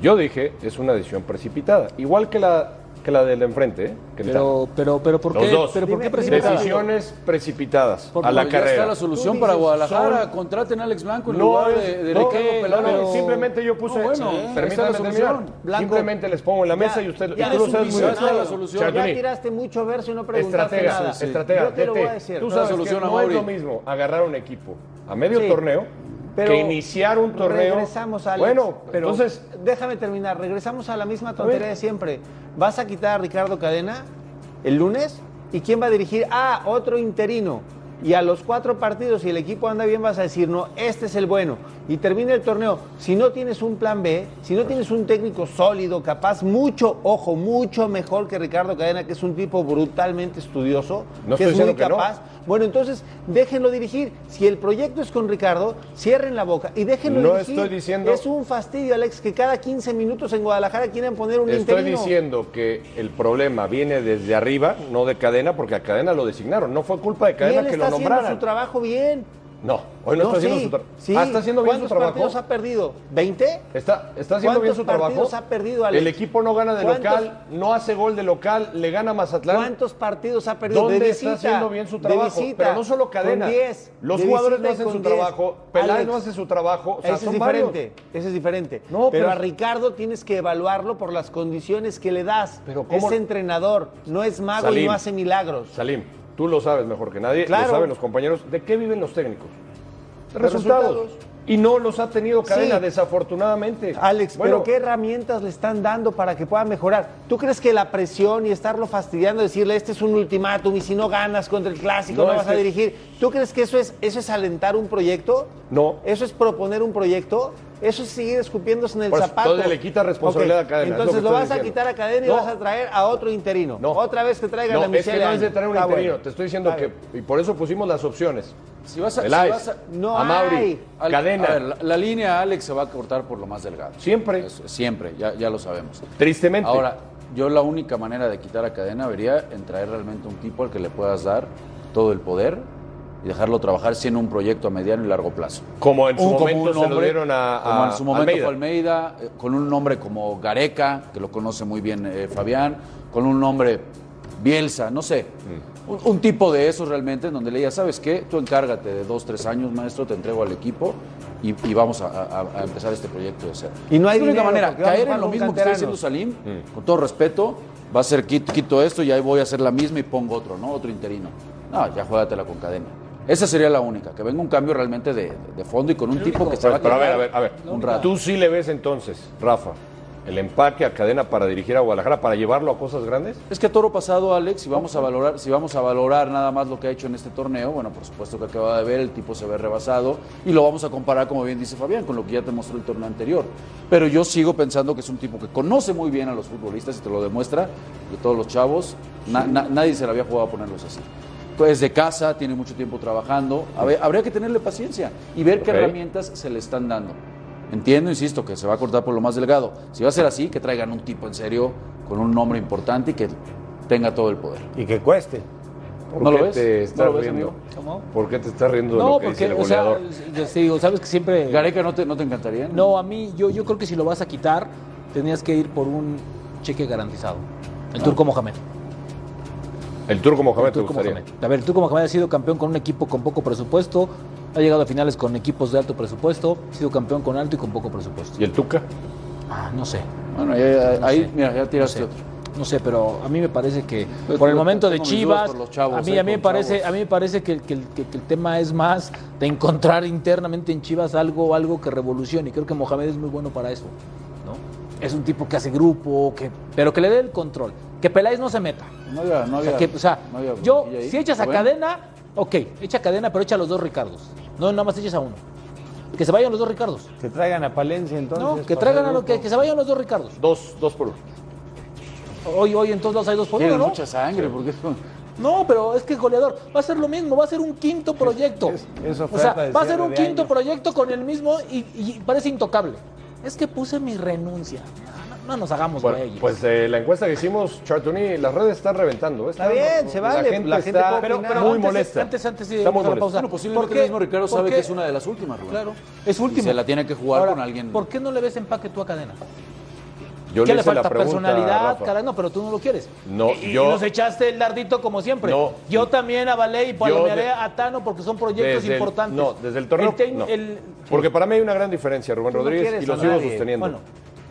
yo dije, es una decisión precipitada. Igual que la, que la del enfrente, ¿eh? Pero, pero, pero, ¿por qué? ¿Pero por qué precipitada? Decisiones precipitadas Porque a la ya carrera. está la solución para Guadalajara. Contraten a Alex Blanco en No, lugar es- de, de no, Ricardo no, simplemente yo puse, No, bueno, es permítanme terminar. Blanco, Simplemente les pongo en la mesa y usted, ya tú lo sabes muy bien. la solución. Ya tiraste mucho verso y no preguntaste estratega, nada. estratega, Yo te lo voy a decir. Tú La sabes solución que a no es lo mismo agarrar un equipo a medio torneo pero que iniciar un torneo. Regresamos, Alex. Bueno, pero entonces déjame terminar. Regresamos a la misma tontería de siempre. ¿Vas a quitar a Ricardo Cadena el lunes? ¿Y quién va a dirigir? Ah, otro interino. Y a los cuatro partidos, si el equipo anda bien, vas a decir, no, este es el bueno. Y termina el torneo. Si no tienes un plan B, si no tienes un técnico sólido, capaz, mucho, ojo, mucho mejor que Ricardo Cadena, que es un tipo brutalmente estudioso, No que es muy no. capaz. Bueno, entonces déjenlo dirigir. Si el proyecto es con Ricardo, cierren la boca y déjenlo No dirigir. estoy diciendo- Es un fastidio, Alex, que cada 15 minutos en Guadalajara quieren poner un Estoy interino. diciendo que el problema viene desde arriba, no de cadena, porque a cadena lo designaron. No fue culpa de y cadena él que está lo nombraran. su trabajo bien. No, hoy no, está haciendo sí, su trabajo. sí. Ah, está haciendo bien su ¿Cuántos partidos ha perdido? ¿20? Está, está haciendo bien ¿Cuántos su trabajo. partidos ha perdido, Alex? El equipo no gana de ¿Cuántos- local, no hace gol de local, le gana a Mazatlán. ¿Cuántos partidos ha perdido? ¿Dónde de está haciendo bien su de trabajo? visita, Pero no solo cadena. 10, Los jugadores no hacen su 10. trabajo. Peláez no hace su trabajo. O sea, ese es diferente, ese es diferente. No, pero, pero- a Ricardo tienes que evaluarlo por las condiciones que le das. Pero ¿cómo- Es entrenador, no es mago y no hace milagros. Salim, tú lo sabes mejor que nadie, Claro. lo saben los compañeros. ¿De qué viven los técnicos? De De resultados. resultados. Y no los ha tenido cadena, Sí. desafortunadamente. Alex, Bueno, pero ¿qué herramientas le están dando para que pueda mejorar? ¿Tú crees que la presión y estarlo fastidiando, decirle este es un ultimátum y si no ganas contra el clásico No, no, vas a que- dirigir? ¿Tú crees que eso es, eso es alentar un proyecto? No. ¿Eso es proponer un proyecto? Eso es seguir escupiéndose en el Por zapato. entonces le quita responsabilidad a Cadena, lo Entonces que lo, vas a quitar a Cadena y No. vas a traer a otro interino. No. Otra vez que traigan No, a es que Michelle no es de Año. traer un interino. bueno. Te estoy diciendo que, y por eso pusimos las opciones. Si vas a, si Peláez, vas a- No a Mauri, hay. Al- Cadena. a ver, la, la línea Alex se va a cortar por lo más delgado. Siempre. Eso, siempre, ya, ya lo sabemos. Tristemente. Ahora, yo la única manera de quitar a cadena vería en traer realmente un tipo al que le puedas dar todo el poder y dejarlo trabajar sí en un proyecto a mediano y largo plazo. como en su Un- momento se lo dieron a, como en su momento Almeida. fue Almeida, eh, con un nombre como Gareca, que lo conoce muy bien eh, Fabián, con un nombre Bielsa, no sé. Mm. Un, un tipo de esos realmente, en donde le diga, ¿sabes qué? Tú encárgate de dos, tres años, maestro, te entrego al equipo y, y vamos a, a- a empezar este proyecto de cero. Y no hay es la única manera. Caer en lo mismo que está diciendo Salim, Mm. con todo respeto, va a ser quito, quito esto y ahí voy a hacer la misma y pongo otro, ¿no? Otro interino. No, ya juégatela con cadena. Esa sería la única, que venga un cambio realmente de, de fondo y con un tipo que se va a Pero a ver, a ver, a ver. un rato. Tú sí le ves entonces, Rafa, el empaque a cadena para dirigir a Guadalajara, para llevarlo a cosas grandes? Es que a toro pasado, Alex, si vamos a valorar, si vamos a valorar nada más lo que ha hecho en este torneo, bueno, por supuesto que acaba de ver, el tipo se ve rebasado y lo vamos a comparar, como bien dice Fabián, con lo que ya te mostró el torneo anterior. Pero yo sigo pensando que es un tipo que conoce muy bien a los futbolistas y te lo demuestra, de todos los chavos, na- na- nadie se le había jugado a ponerlos así. Pues de casa, tiene mucho tiempo trabajando, habría que tenerle paciencia y ver qué herramientas se le están dando. Entiendo, insisto, que se va a cortar por lo más delgado. Si va a ser así, que traigan un tipo en serio, con un nombre importante y que tenga todo el poder. Y que cueste. ¿Por ¿No qué lo ves? te ¿No estás lo ves, riendo? ¿Cómo? ¿Por qué te estás riendo de No, lo que dice porque, o sea, yo te digo, sabes que siempre... Gareca, ¿no te, no te encantaría? No, a mí, yo, yo creo que si lo vas a quitar, tenías que ir por un cheque garantizado. El Turco Mohamed. el Turco Mohamed El te Turco gustaría. Mohamed. A ver, el Turco Mohamed ha sido campeón con un equipo con poco presupuesto, ha llegado a finales con equipos de alto presupuesto, ha sido campeón con alto y con poco presupuesto. ¿Y el Tuca? Ah, no sé. Bueno, ahí, ahí- No ahí, sé. mira, ya tiraste No sé. otro. No sé, pero a mí me parece que por el momento de Chivas, por los chavos, a mí, eh, a mí me parece, chavos. a mí me parece que, el- que el- que- que el tema es más de encontrar internamente en Chivas algo, algo que revolucione. Y creo que Mohamed es muy bueno para eso, ¿no? Es un tipo que hace grupo, que, pero que le dé el control. Que Peláez no se meta. No había, no O sea, había- que, o sea, no había yo, si echas a Bueno, cadena, ok, echa cadena, pero echa a los dos Ricardos. No, nada más eches a uno. Que se vayan los dos Ricardos. Que traigan a Palencia entonces. No, que traigan a los que, se vayan los dos Ricardos. Dos, dos por uno. Hoy, hoy en todos lados hay dos por uno, ¿no? mucha sangre, porque es como- No, pero es que goleador va a ser lo mismo, va a ser un quinto proyecto. es- es o sea, de va a ser un quinto año. proyecto con el mismo y, y parece intocable. Es que puse mi renuncia. No, no nos hagamos Bueno, güeyes. pues eh, la encuesta que hicimos, Chartuni, las redes están reventando. Está bien, se vale, La gente, la gente está pero, pero muy antes, molesta. Antes, antes a la pausa. Bueno, posiblemente ¿Por el mismo Ricardo ¿Por sabe que es una de las últimas, Rubén. Claro, es último. Y se la tiene que jugar Ahora, con alguien. ¿Por qué no le ves empaque tú a cadena? Yo ¿Qué le la falta? pregunta, Personalidad, Rafa. cara, no, pero tú no lo quieres. No, y, y yo- nos echaste el dardito como siempre. No. yo también avalé y palomearé de- a Tano porque son proyectos Desde el- importantes. no, desde el torneo. tec- no. el- Porque para mí hay una gran diferencia, Rubén Rodríguez, y lo sigo sosteniendo. Bueno.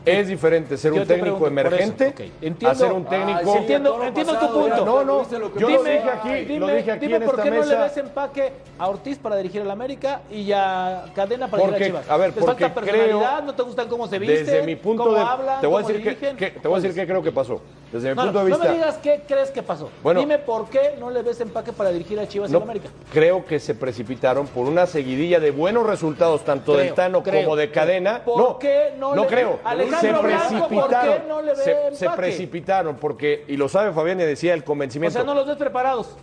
Es diferente ser Yo un te técnico pregunto, emergente. Entiendo- a ser un técnico. Ay, sí, entiendo, entiendo tu punto. No, no, ¿Viste lo que yo pasó? lo dije aquí, dime, lo dije aquí dime en por esta qué no le mesa. ves empaque a Ortiz para dirigir el América y a Cadena para Porque, dirigir a Chivas. a ver, falta porque personalidad, creo- no te gustan cómo se visten, Desde mi punto cómo de hablan, te voy a decir que, dirigen. que- te voy a decir qué creo que pasó. Desde mi No, punto no, de no vista me digas qué crees que pasó. Bueno. Dime por qué no le ves empaque para dirigir a Chivas no, al América. creo que se precipitaron por una seguidilla de buenos resultados tanto Creo, del Tano creo, como de. Cadena. ¿Por no, qué no no le- creo. Alejandro se Blanco, ¿por precipitaron. qué no le ve se, se precipitaron porque y lo sabe Fabián y decía el O convencimiento. sea, no los ves preparados.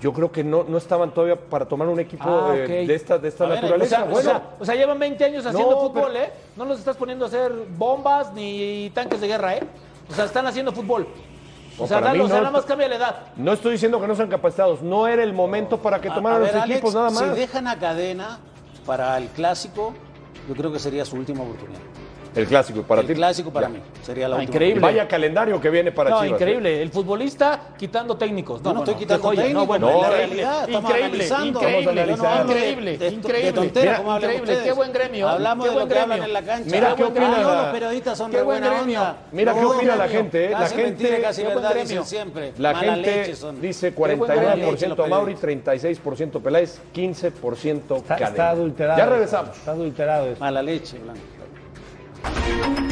Yo creo que no, no estaban todavía para tomar un equipo Ah, eh, de esta de esta A ver, naturaleza. O sea, o bueno, sea- o sea, llevan 20 años haciendo No, fútbol, pero- ¿eh? No los estás poniendo a hacer bombas ni tanques de guerra, ¿eh? O sea, están haciendo fútbol. O sea, o sea, no. nada más cambia la edad. no estoy diciendo que no sean capacitados, no era el momento para que tomaran a ver, los Alex, equipos nada más. Si dejan a cadena para el clásico, yo creo que sería su última oportunidad. El clásico para el ti. clásico para Ya. mí sería la Ah, última. increíble. Y vaya calendario que viene para no, Chivas. ¿eh? increíble. El futbolista quitando técnicos. No, no estoy bueno, quitando qué joya. técnicos, No, bueno, no, la increíble, realidad, estamos increíble, analizando. increíble, Estamos no hablo de- increíble, de, increíble, tontera, Mira, increíble, qué buen gremio. Hablamos qué de buen lo que hablan gremio. en la cancha. Mira Qué opina. No, los periodistas son Qué de buen buena gremio. onda. Mira qué No, opina la gente, ¿eh? La gente- casi verdad, dicen siempre. La gente dice Qué buena 49% leche los Mauri, periodistas. 36% Peláez, 15% Está, Cadena. está adulterado. Ya regresamos. Está adulterado eso. Mala leche, Blanco. Thank you.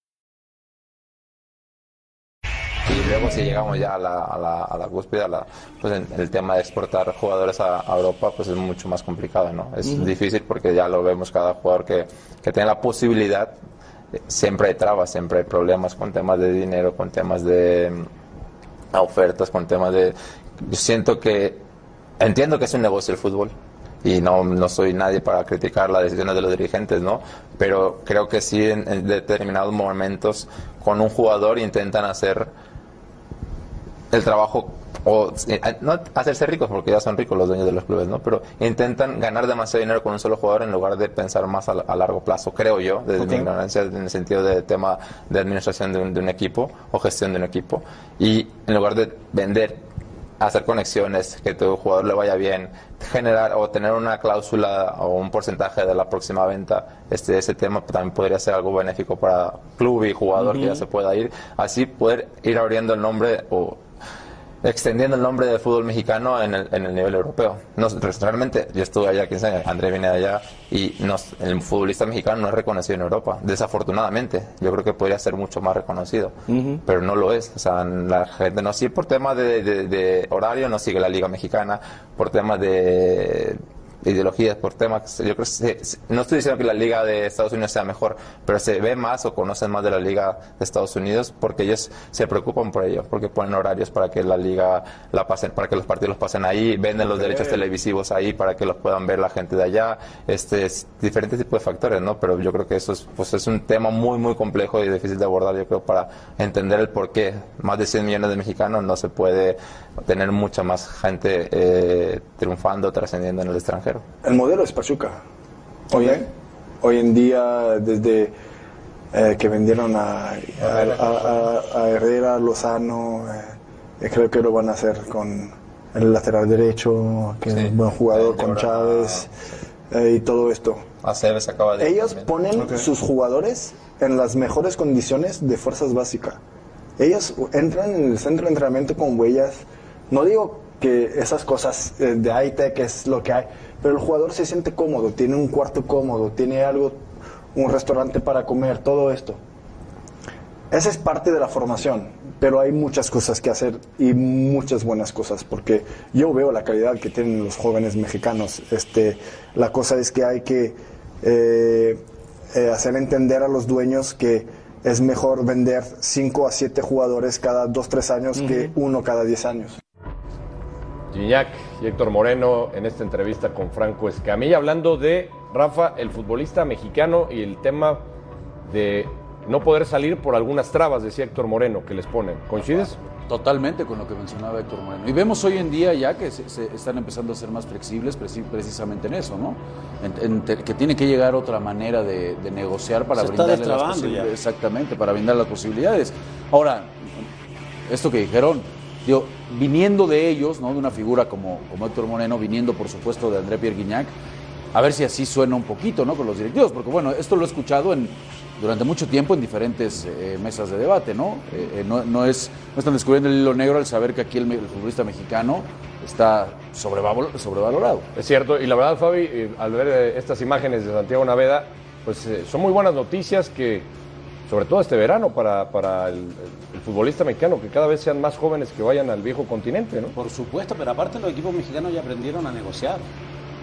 Y luego si llegamos ya a la, a la, a la cúspide, a la- pues en el tema de exportar jugadores a, a Europa, pues es mucho más complicado, ¿no? Es difícil porque ya lo vemos cada jugador que, que tiene la posibilidad, eh, siempre hay trabas, siempre hay problemas con temas de dinero, con temas de mm, ofertas, con temas de... Yo siento que, entiendo que es un negocio el fútbol, y no, no soy nadie para criticar las decisiones de los dirigentes, ¿no? Pero creo que sí en, en determinados momentos con un jugador intentan hacer el trabajo o eh, no hacerse ricos porque ya son ricos los dueños de los clubes, ¿no? Pero intentan ganar demasiado dinero con un solo jugador en lugar de pensar más a, a largo plazo, creo yo, desde mi ignorancia en el sentido de tema de administración de un, de un equipo o gestión de un equipo. Y en lugar de vender hacer conexiones, que tu jugador le vaya bien, generar o tener una cláusula o un porcentaje de la próxima venta, este ese tema también podría ser algo benéfico para club y jugador que ya se pueda ir, así poder ir abriendo el nombre o extendiendo el nombre del fútbol mexicano en el, en el nivel europeo. No, realmente, yo estuve allá 15 años, André viene de allá y nos- el futbolista mexicano no es reconocido en Europa, desafortunadamente. Yo creo que podría ser mucho más reconocido, pero no lo es. O sea, la gente no sigue por temas de, de- de horario, no sigue la Liga Mexicana, por temas de ideologías, por temas, yo creo que se- se- no estoy diciendo que la liga de Estados Unidos sea mejor, pero se ve más o conocen más de la liga de Estados Unidos porque ellos se preocupan por ello, porque ponen horarios para que la liga la pasen, para que los partidos los pasen ahí, venden los derechos televisivos ahí para que los puedan ver la gente de allá, este es diferentes tipos de factores, ¿no? Pero yo creo que eso es, pues es un tema muy muy complejo y difícil de abordar, yo creo, para entender el por qué más de 100 millones de mexicanos no se puede tener mucha más gente eh, triunfando, trascendiendo en el extranjero. El modelo es Pachuca. Hoy, hoy en día, desde eh, que vendieron a, a, a- a- Herrera, Lozano, eh, creo que lo van a hacer con el lateral derecho, que es un buen jugador, con Chávez eh, y todo esto. Aceves acaba de Ellos también. ponen Ok. sus jugadores en las mejores condiciones de fuerzas básicas. Ellos entran en el centro de entrenamiento con huellas. No digo que esas cosas eh, de high-tech es lo que hay, pero el jugador se siente cómodo, tiene un cuarto cómodo, tiene algo, un restaurante para comer, todo esto. Esa es parte de la formación, pero hay muchas cosas que hacer y muchas buenas cosas, porque yo veo la calidad que tienen los jóvenes mexicanos. Este, la cosa es que hay que eh, eh, hacer entender a los dueños que es mejor vender 5 a 7 jugadores cada 2, 3 años que uno cada 10 años. Gignac y Héctor Moreno en esta entrevista con Franco Escamilla, hablando de Rafa, el futbolista mexicano y el tema de no poder salir por algunas trabas, decía Héctor Moreno, que les ponen. ¿Coincides? Totalmente con lo que mencionaba Héctor Moreno. Y vemos hoy en día ya que se, se están empezando a ser más flexibles preci- precisamente en eso, ¿no? En- en te- que tiene que llegar otra manera de, de negociar para Se está brindarle las posibilidades. ya. Exactamente, para brindar las posibilidades. Ahora, esto que dijeron, digo, viniendo de ellos, ¿no? De una figura como, como Héctor Moreno, viniendo por supuesto de André Pierre Guignac, a ver si así suena un poquito, ¿no? Con los directivos, porque bueno, esto lo he escuchado en, durante mucho tiempo en diferentes eh, mesas de debate, ¿no? Eh, eh, no, no es, no están descubriendo el hilo negro al saber que aquí el, futbolista mexicano está sobreval- sobrevalorado. Es cierto, y la verdad, Fabi, al ver estas imágenes de Santiago Naveda, pues son muy buenas noticias que, sobre todo este verano, para, para el, el futbolista mexicano, que cada vez sean más jóvenes que vayan al viejo continente, ¿no? Por supuesto, pero aparte los equipos mexicanos ya aprendieron a negociar.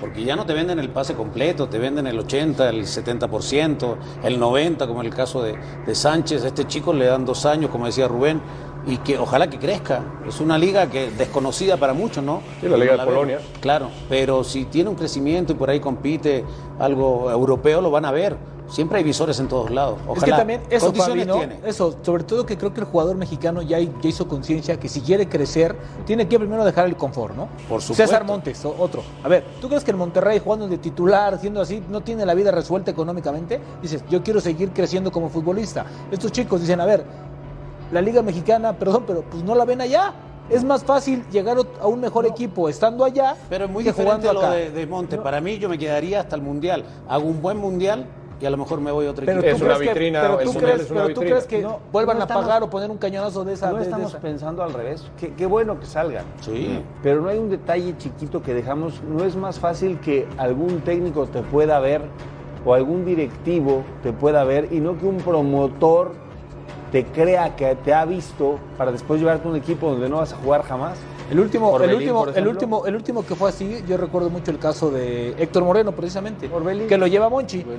Porque ya no te venden el pase completo, te venden el 80, el 70%, el 90%, como en el caso de, de Sánchez. A este chico le dan dos años, como decía Rubén, y que ojalá que crezca. Es una liga que desconocida para muchos, ¿no? Sí, la Liga No de. Polonia. Claro, pero si tiene un crecimiento y por ahí compite algo europeo, lo van a ver. Siempre hay visores en todos lados. Ojalá. Es que también eso, Condiciones Fabi, ¿no? tiene. Eso, sobre todo que creo que el jugador mexicano ya, ya hizo conciencia que si quiere crecer, tiene que primero dejar el confort, ¿no? Por supuesto. César Montes, otro. A ver, ¿tú crees que el Monterrey jugando de titular, siendo así, no tiene la vida resuelta económicamente? Dices, yo quiero seguir creciendo como futbolista. Estos chicos dicen, a ver, la Liga Mexicana, perdón, pero pues no la ven allá. Es más fácil llegar a un mejor equipo estando allá Pero es muy que diferente jugando lo acá. de, de Monte. Para mí yo me quedaría hasta el Mundial. Hago un buen Mundial y a lo mejor me voy a otro Pero equipo. tú crees que, pero tú crees, pero tú crees que No, vuelvan no a pagar o poner un cañonazo de esa. No de- de estamos esa? pensando al revés. Qué, qué bueno que salgan. Sí. Pero no hay un detalle chiquito que dejamos. No es más fácil que algún técnico te pueda ver o algún directivo te pueda ver y no que un promotor te crea que te ha visto para después llevarte a un equipo donde no vas a jugar jamás. El último, el último, el último, el último que fue así, yo recuerdo mucho el caso de Héctor Moreno, precisamente, que lo lleva Monchi, que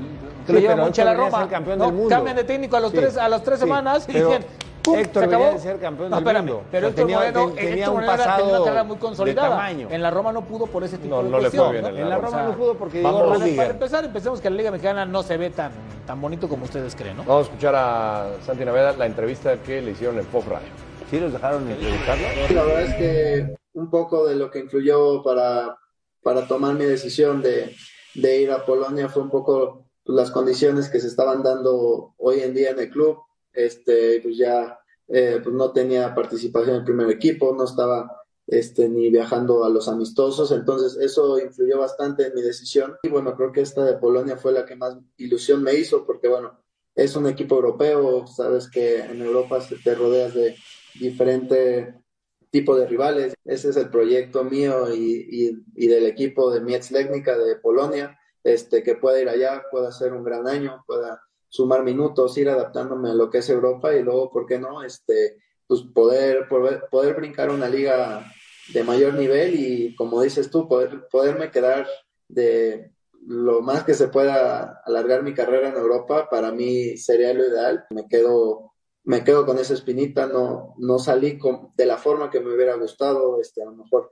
Sí, lo lleva Monchi a la Roma, campeón ¿no? del mundo. cambian de técnico a los Sí, tres, a las tres sí, semanas y dicen, pum, Héctor se acabó. de ser campeón no, del espérame, mundo. Pero O sea, Héctor tenía- Moreno, ten- tenía Héctor un Moreno era- tenía pasado una carrera muy de consolidada. tamaño. En la Roma no pudo por ese tipo No, de no le fue bien ¿no? en la Roma. Roma no pudo porque llegó Para, para empezar, empecemos que la Liga Mexicana no se ve tan, tan bonito como ustedes creen, ¿no? Vamos a escuchar a Santi Naveda la entrevista que le hicieron en Fox Radio. ¿Sí los dejaron entrevistarlo? La verdad es que un poco de lo que influyó para, para tomar mi decisión de, de ir a Polonia fue un poco las condiciones que se estaban dando hoy en día en el club. Este, pues ya eh, pues no tenía participación en el primer equipo, no estaba este, ni viajando a los amistosos, entonces eso influyó bastante en mi decisión. Y bueno, creo que esta de Polonia fue la que más ilusión me hizo, porque bueno, es un equipo europeo, sabes que en Europa te rodeas de diferente tipo de rivales. Ese es el proyecto mío y, y- del equipo de Mietz Legnica de Polonia, este, que pueda ir allá, pueda hacer un gran año, pueda sumar minutos, ir adaptándome a lo que es Europa y luego, ¿por qué no? Este, pues poder, poder, poder brincar una liga de mayor nivel y, como dices tú, poder, poderme quedar de lo más que se pueda alargar mi carrera en Europa, para mí sería lo ideal. Me quedo me quedo con esa espinita, no, no salí de la forma que me hubiera gustado, este, a lo mejor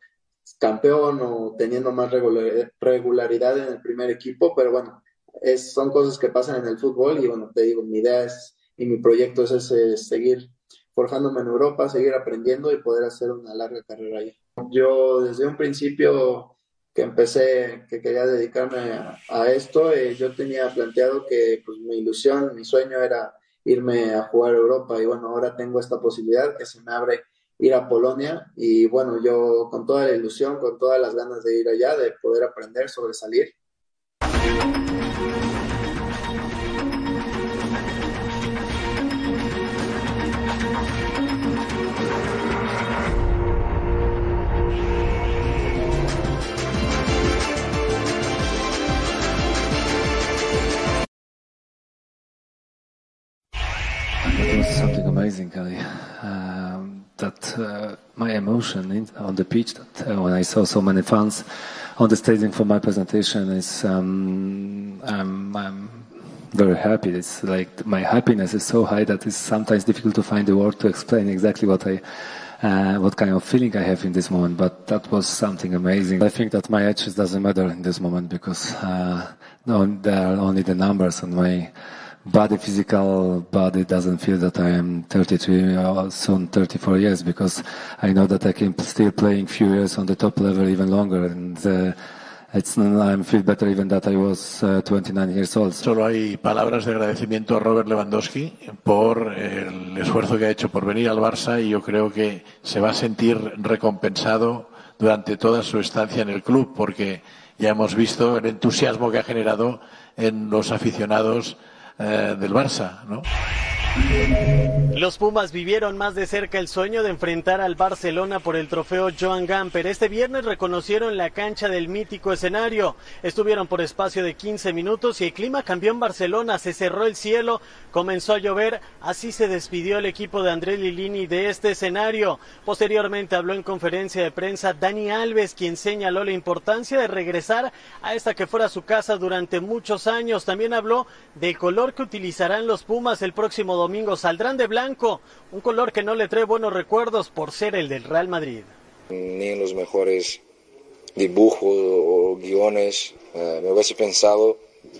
campeón o teniendo más regular- regularidad en el primer equipo, pero bueno, es, son cosas que pasan en el fútbol y bueno, te digo, mi idea es y mi proyecto es ese, seguir forjándome en Europa, seguir aprendiendo y poder hacer una larga carrera ahí. Yo desde un principio que empecé, que quería dedicarme a, a esto, eh, yo tenía planteado que pues, mi ilusión, mi sueño era irme a jugar a Europa y bueno, ahora tengo esta posibilidad que se me abre ir a Polonia y bueno, yo con toda la ilusión, con todas las ganas de ir allá, de poder aprender, sobresalir. Um, that uh, my emotion in, on the pitch, that uh, when I saw so many fans on the stadium for my presentation, is um, I'm, I'm very happy. It's like my happiness is so high that it's sometimes difficult to find the word to explain exactly what I. Uh, what kind of feeling I have in this moment, but that was something amazing. I think that my ages doesn't matter in this moment because uh, no, there are only the numbers on my body, physical body doesn't feel that I am 33 or soon 34 years because I know that I can still playing few years on the top level even longer and uh, it's I feel better even that I was uh, 29 years old. Solo hay palabras de agradecimiento a Robert Lewandowski por el esfuerzo que ha hecho por venir al Barça y yo creo que se va a sentir recompensado durante toda su estancia en el club porque ya hemos visto el entusiasmo que ha generado en los aficionados eh, del Barça, ¿no? Los Pumas vivieron más de cerca el sueño de enfrentar al Barcelona por el trofeo Joan Gamper. Este viernes reconocieron la cancha del mítico escenario. Estuvieron por espacio de 15 minutos y el clima cambió en Barcelona. Se cerró el cielo, comenzó a llover. Así se despidió el equipo de André Lilini de este escenario. Posteriormente habló en conferencia de prensa Dani Alves, quien señaló la importancia de regresar a esta que fuera su casa durante muchos años. También habló del color que utilizarán los Pumas el próximo domingo. Saldrán de blanco, un color que no le trae buenos recuerdos por ser el del Real Madrid. ni en los mejores dibujos o guiones eh, me hubiese pensado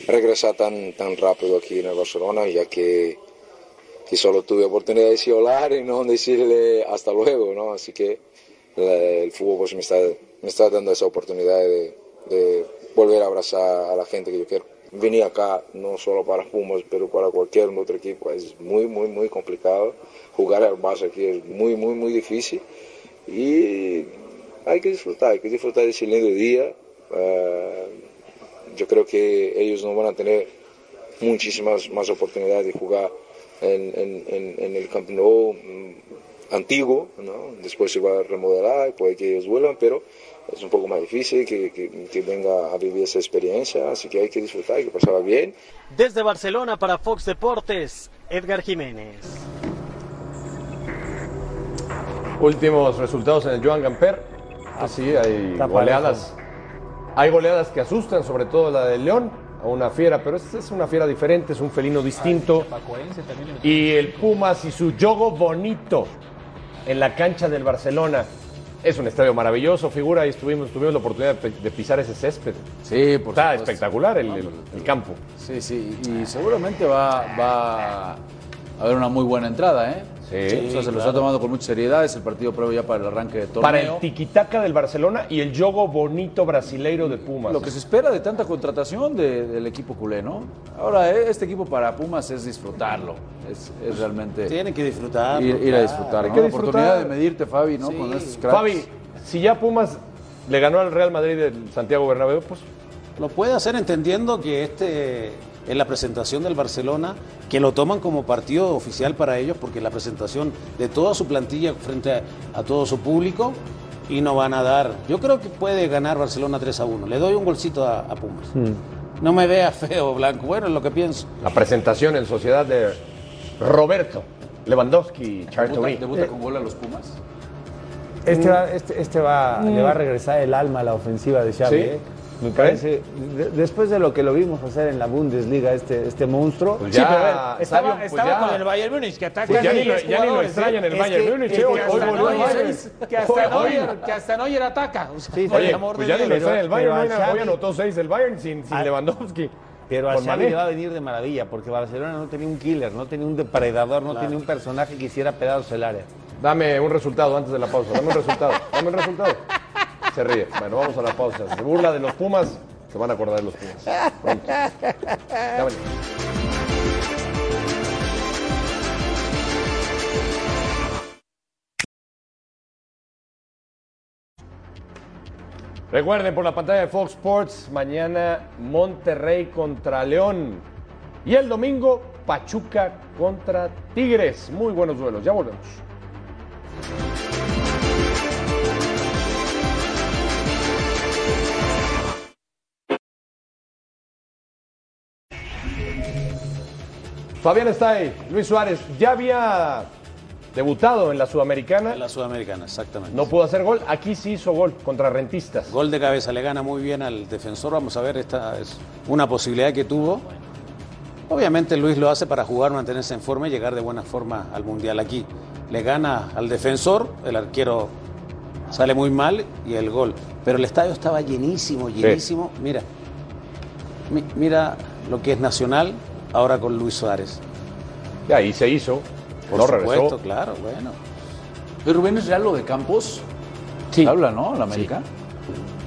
regresar tan, tan rápido aquí en el Barcelona, ya que, solo tuve oportunidad de y no decirle hasta luego, ¿no? Así que el fútbol pues, me, está, me está dando esa oportunidad de volver a abrazar a la gente que yo quiero. Venir acá no solo para Pumas, pero para cualquier otro equipo es muy, muy, muy complicado. Jugar al Barça aquí es muy, muy, muy difícil y hay que disfrutar, hay que disfrutar de ese lindo día. Eh, yo creo que ellos no van a tener muchísimas más oportunidades de jugar en, el Camp mm, antiguo, después se va a remodelar, puede que ellos vuelvan, pero es un poco más difícil que, que, que venga a vivir esa experiencia, así que hay que disfrutar, hay que pasarla bien. Desde Barcelona para Fox Deportes, Edgar Jiménez. Últimos resultados en el Joan Gamper. Así hay Está goleadas. Hay goleadas que asustan, sobre todo la del León. a una fiera, pero esta es una fiera diferente, es un felino distinto. Y el Pumas y su yogo bonito en la cancha del Barcelona. Es un estadio maravilloso, figura, y estuvimos, tuvimos la oportunidad de, pisar ese césped. Sí, por Está supuesto. espectacular el, el- el campo. Sí, sí, y seguramente va, va a haber una muy buena entrada, ¿eh? Sí, o sea, se lo claro. está tomando con mucha seriedad, es el partido previo ya para el arranque de torneo. Para el tiquitaca del Barcelona y el yogo bonito brasileiro de Pumas. Lo que se espera de tanta contratación de- del equipo culé, ¿no? Ahora, eh, este equipo para Pumas es disfrutarlo, es, es realmente... Tienen que disfrutar. Ir, ir a disfrutar, Hay ¿no? que La disfrutar. oportunidad de medirte, Fabi, ¿no? Sí. Con estos cracks. Fabi, si ya Pumas le ganó al Real Madrid del Santiago Bernabéu, pues Lo puede hacer entendiendo que este es la presentación del Barcelona, que lo toman como partido oficial para ellos, porque es la presentación de toda su plantilla frente a, a todo su público y no van a dar. Yo creo que puede ganar Barcelona 3 a 1. Le doy un golcito a, a Pumas. No me vea feo, Blanco. Bueno, es lo que pienso. la presentación en sociedad de Roberto Lewandowski y ¿Debuta, debuta con gol a los Pumas? Este, va, este, este va, le va a regresar el alma a la ofensiva de Xavi. ¿Sí? ¿eh? Me parece, de- después de lo que lo vimos hacer en la Bundesliga, este, este monstruo. Pues Sí, ya, pero a ver, Sabio, estaba, pues estaba ya. con el Bayern Múnich, que ataca Pues ya ni 10 lo- ya ni lo jugadores, extrañan ¿eh? el Es Bayern que- Múnich, ¿eh? que Hoy- hasta hoy volvió el Neuer- Bayern. Que hasta Hoy- Neuer- que hasta Neuer ataca. O sea, Sí, por el Oye, amor pues de ya ni lo Dios. extraña el Bayern, pero a hoy, anotó seis del Bayern sin, sin Lewandowski. Pero a Xavi le va a venir de maravilla, porque Barcelona no tenía un killer, no tenía un depredador, no tenía un personaje que hiciera pedazos el área. Dame un resultado antes de la pausa. Dame un resultado. Dame un resultado. Se ríe. Bueno, vamos a la pausa. Se burla de los Pumas. Se van a acordar de los Pumas. Pronto. Recuerden por la pantalla de Fox Sports, mañana Monterrey contra León. Y el domingo, Pachuca contra Tigres. Muy buenos duelos. Ya volvemos. Fabián está ahí. Luis Suárez ya había debutado en la Sudamericana. En la Sudamericana, exactamente. No pudo hacer gol. Aquí sí hizo gol contra Rentistas. Gol de cabeza, le gana muy bien al defensor. Vamos a ver, esta es una posibilidad que tuvo. Obviamente Luis lo hace para jugar, mantenerse en forma y llegar de buena forma al Mundial aquí. Le gana al defensor, el arquero sale muy mal y el gol. Pero el estadio estaba llenísimo, llenísimo. Mira, mi- mira lo que es Nacional ahora con Luis Suárez. Y ahí se hizo. Por no supuesto, regresó. claro, bueno. Pero Rubén es real lo de Campos. Sí. Habla, ¿no? La América.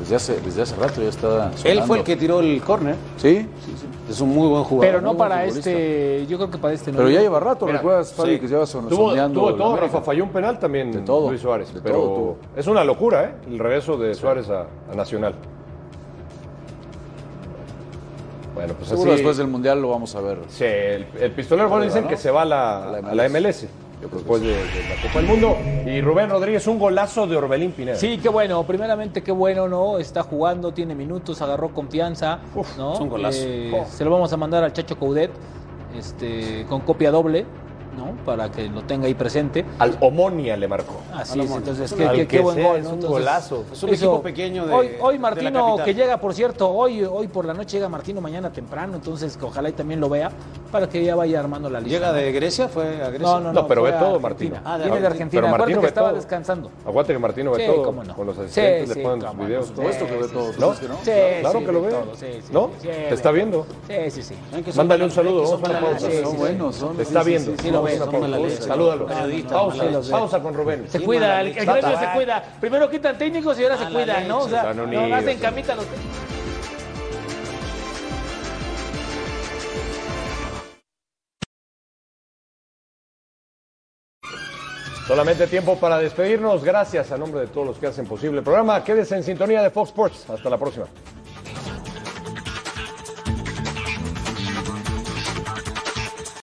Desde hace, desde hace rato ya está. Él fue el que tiró el córner. Sí, sí, sí. Es un muy buen jugador. Pero no para este, yo creo que para este no. Pero ya lleva rato, Mira, ¿recuerdas, Fabi, sí. que lleva son, Tuvo, tuvo todo? Rafa falló un penal también De todo, Luis Suárez. de pero todo tuvo. es una locura, ¿eh? El regreso de Suárez a, a Nacional. Bueno, pues Seguro así. después del Mundial lo vamos a ver. Sí, el, el pistolero bueno, dicen ¿no? que se va a la, A la a la MLS. después de, de la Copa del Mundo. Y Rubén Rodríguez, un golazo de Orbelín Pineda. Sí, qué bueno. Primeramente, qué bueno, ¿no? Está jugando, tiene minutos, agarró confianza. ¿no? es un golazo. Eh, Oh. Se lo vamos a mandar al Chacho Coudet este, con copia doble, ¿no? Para que lo tenga ahí presente. Al Omonia le marcó. Así es, entonces, Es qué, buen sea, gol. es ¿no? un Entonces, golazo. Es un hizo- equipo pequeño de- hoy, hoy de la Martino, que llega, por cierto, hoy, hoy por la noche llega Martino mañana temprano, entonces que ojalá y también lo vea para que ya vaya armando la lista. ¿Llega ¿no? de Grecia? ¿Fue a Grecia? No, no, no. No, pero ve todo. Martino. Ah, de Viene de Argentina. Pero Martino que estaba todo. descansando. Aguante que Martino ve Sí, todo. cómo no. Con los asistentes sí, le ponen no. videos. Por todo. supuesto que ve todo, sí, ¿tú ¿No? Claro que lo ve ¿No? sí, Te está viendo. Sí, sí, sí. Mándale un saludo. son buenos, son. Te está viendo. sí, sí, lo Pausa. leche. Salúdalo. Pausa, pausa con Rubén. Se cuida, el, gremio se cuida. Primero quitan técnicos y ahora se Mala cuidan, ¿no? O sea, no hacen camita los técnicos. Solamente tiempo para despedirnos. Gracias a nombre de todos los que hacen posible el programa. Quédese en sintonía de Fox Sports. Hasta la próxima.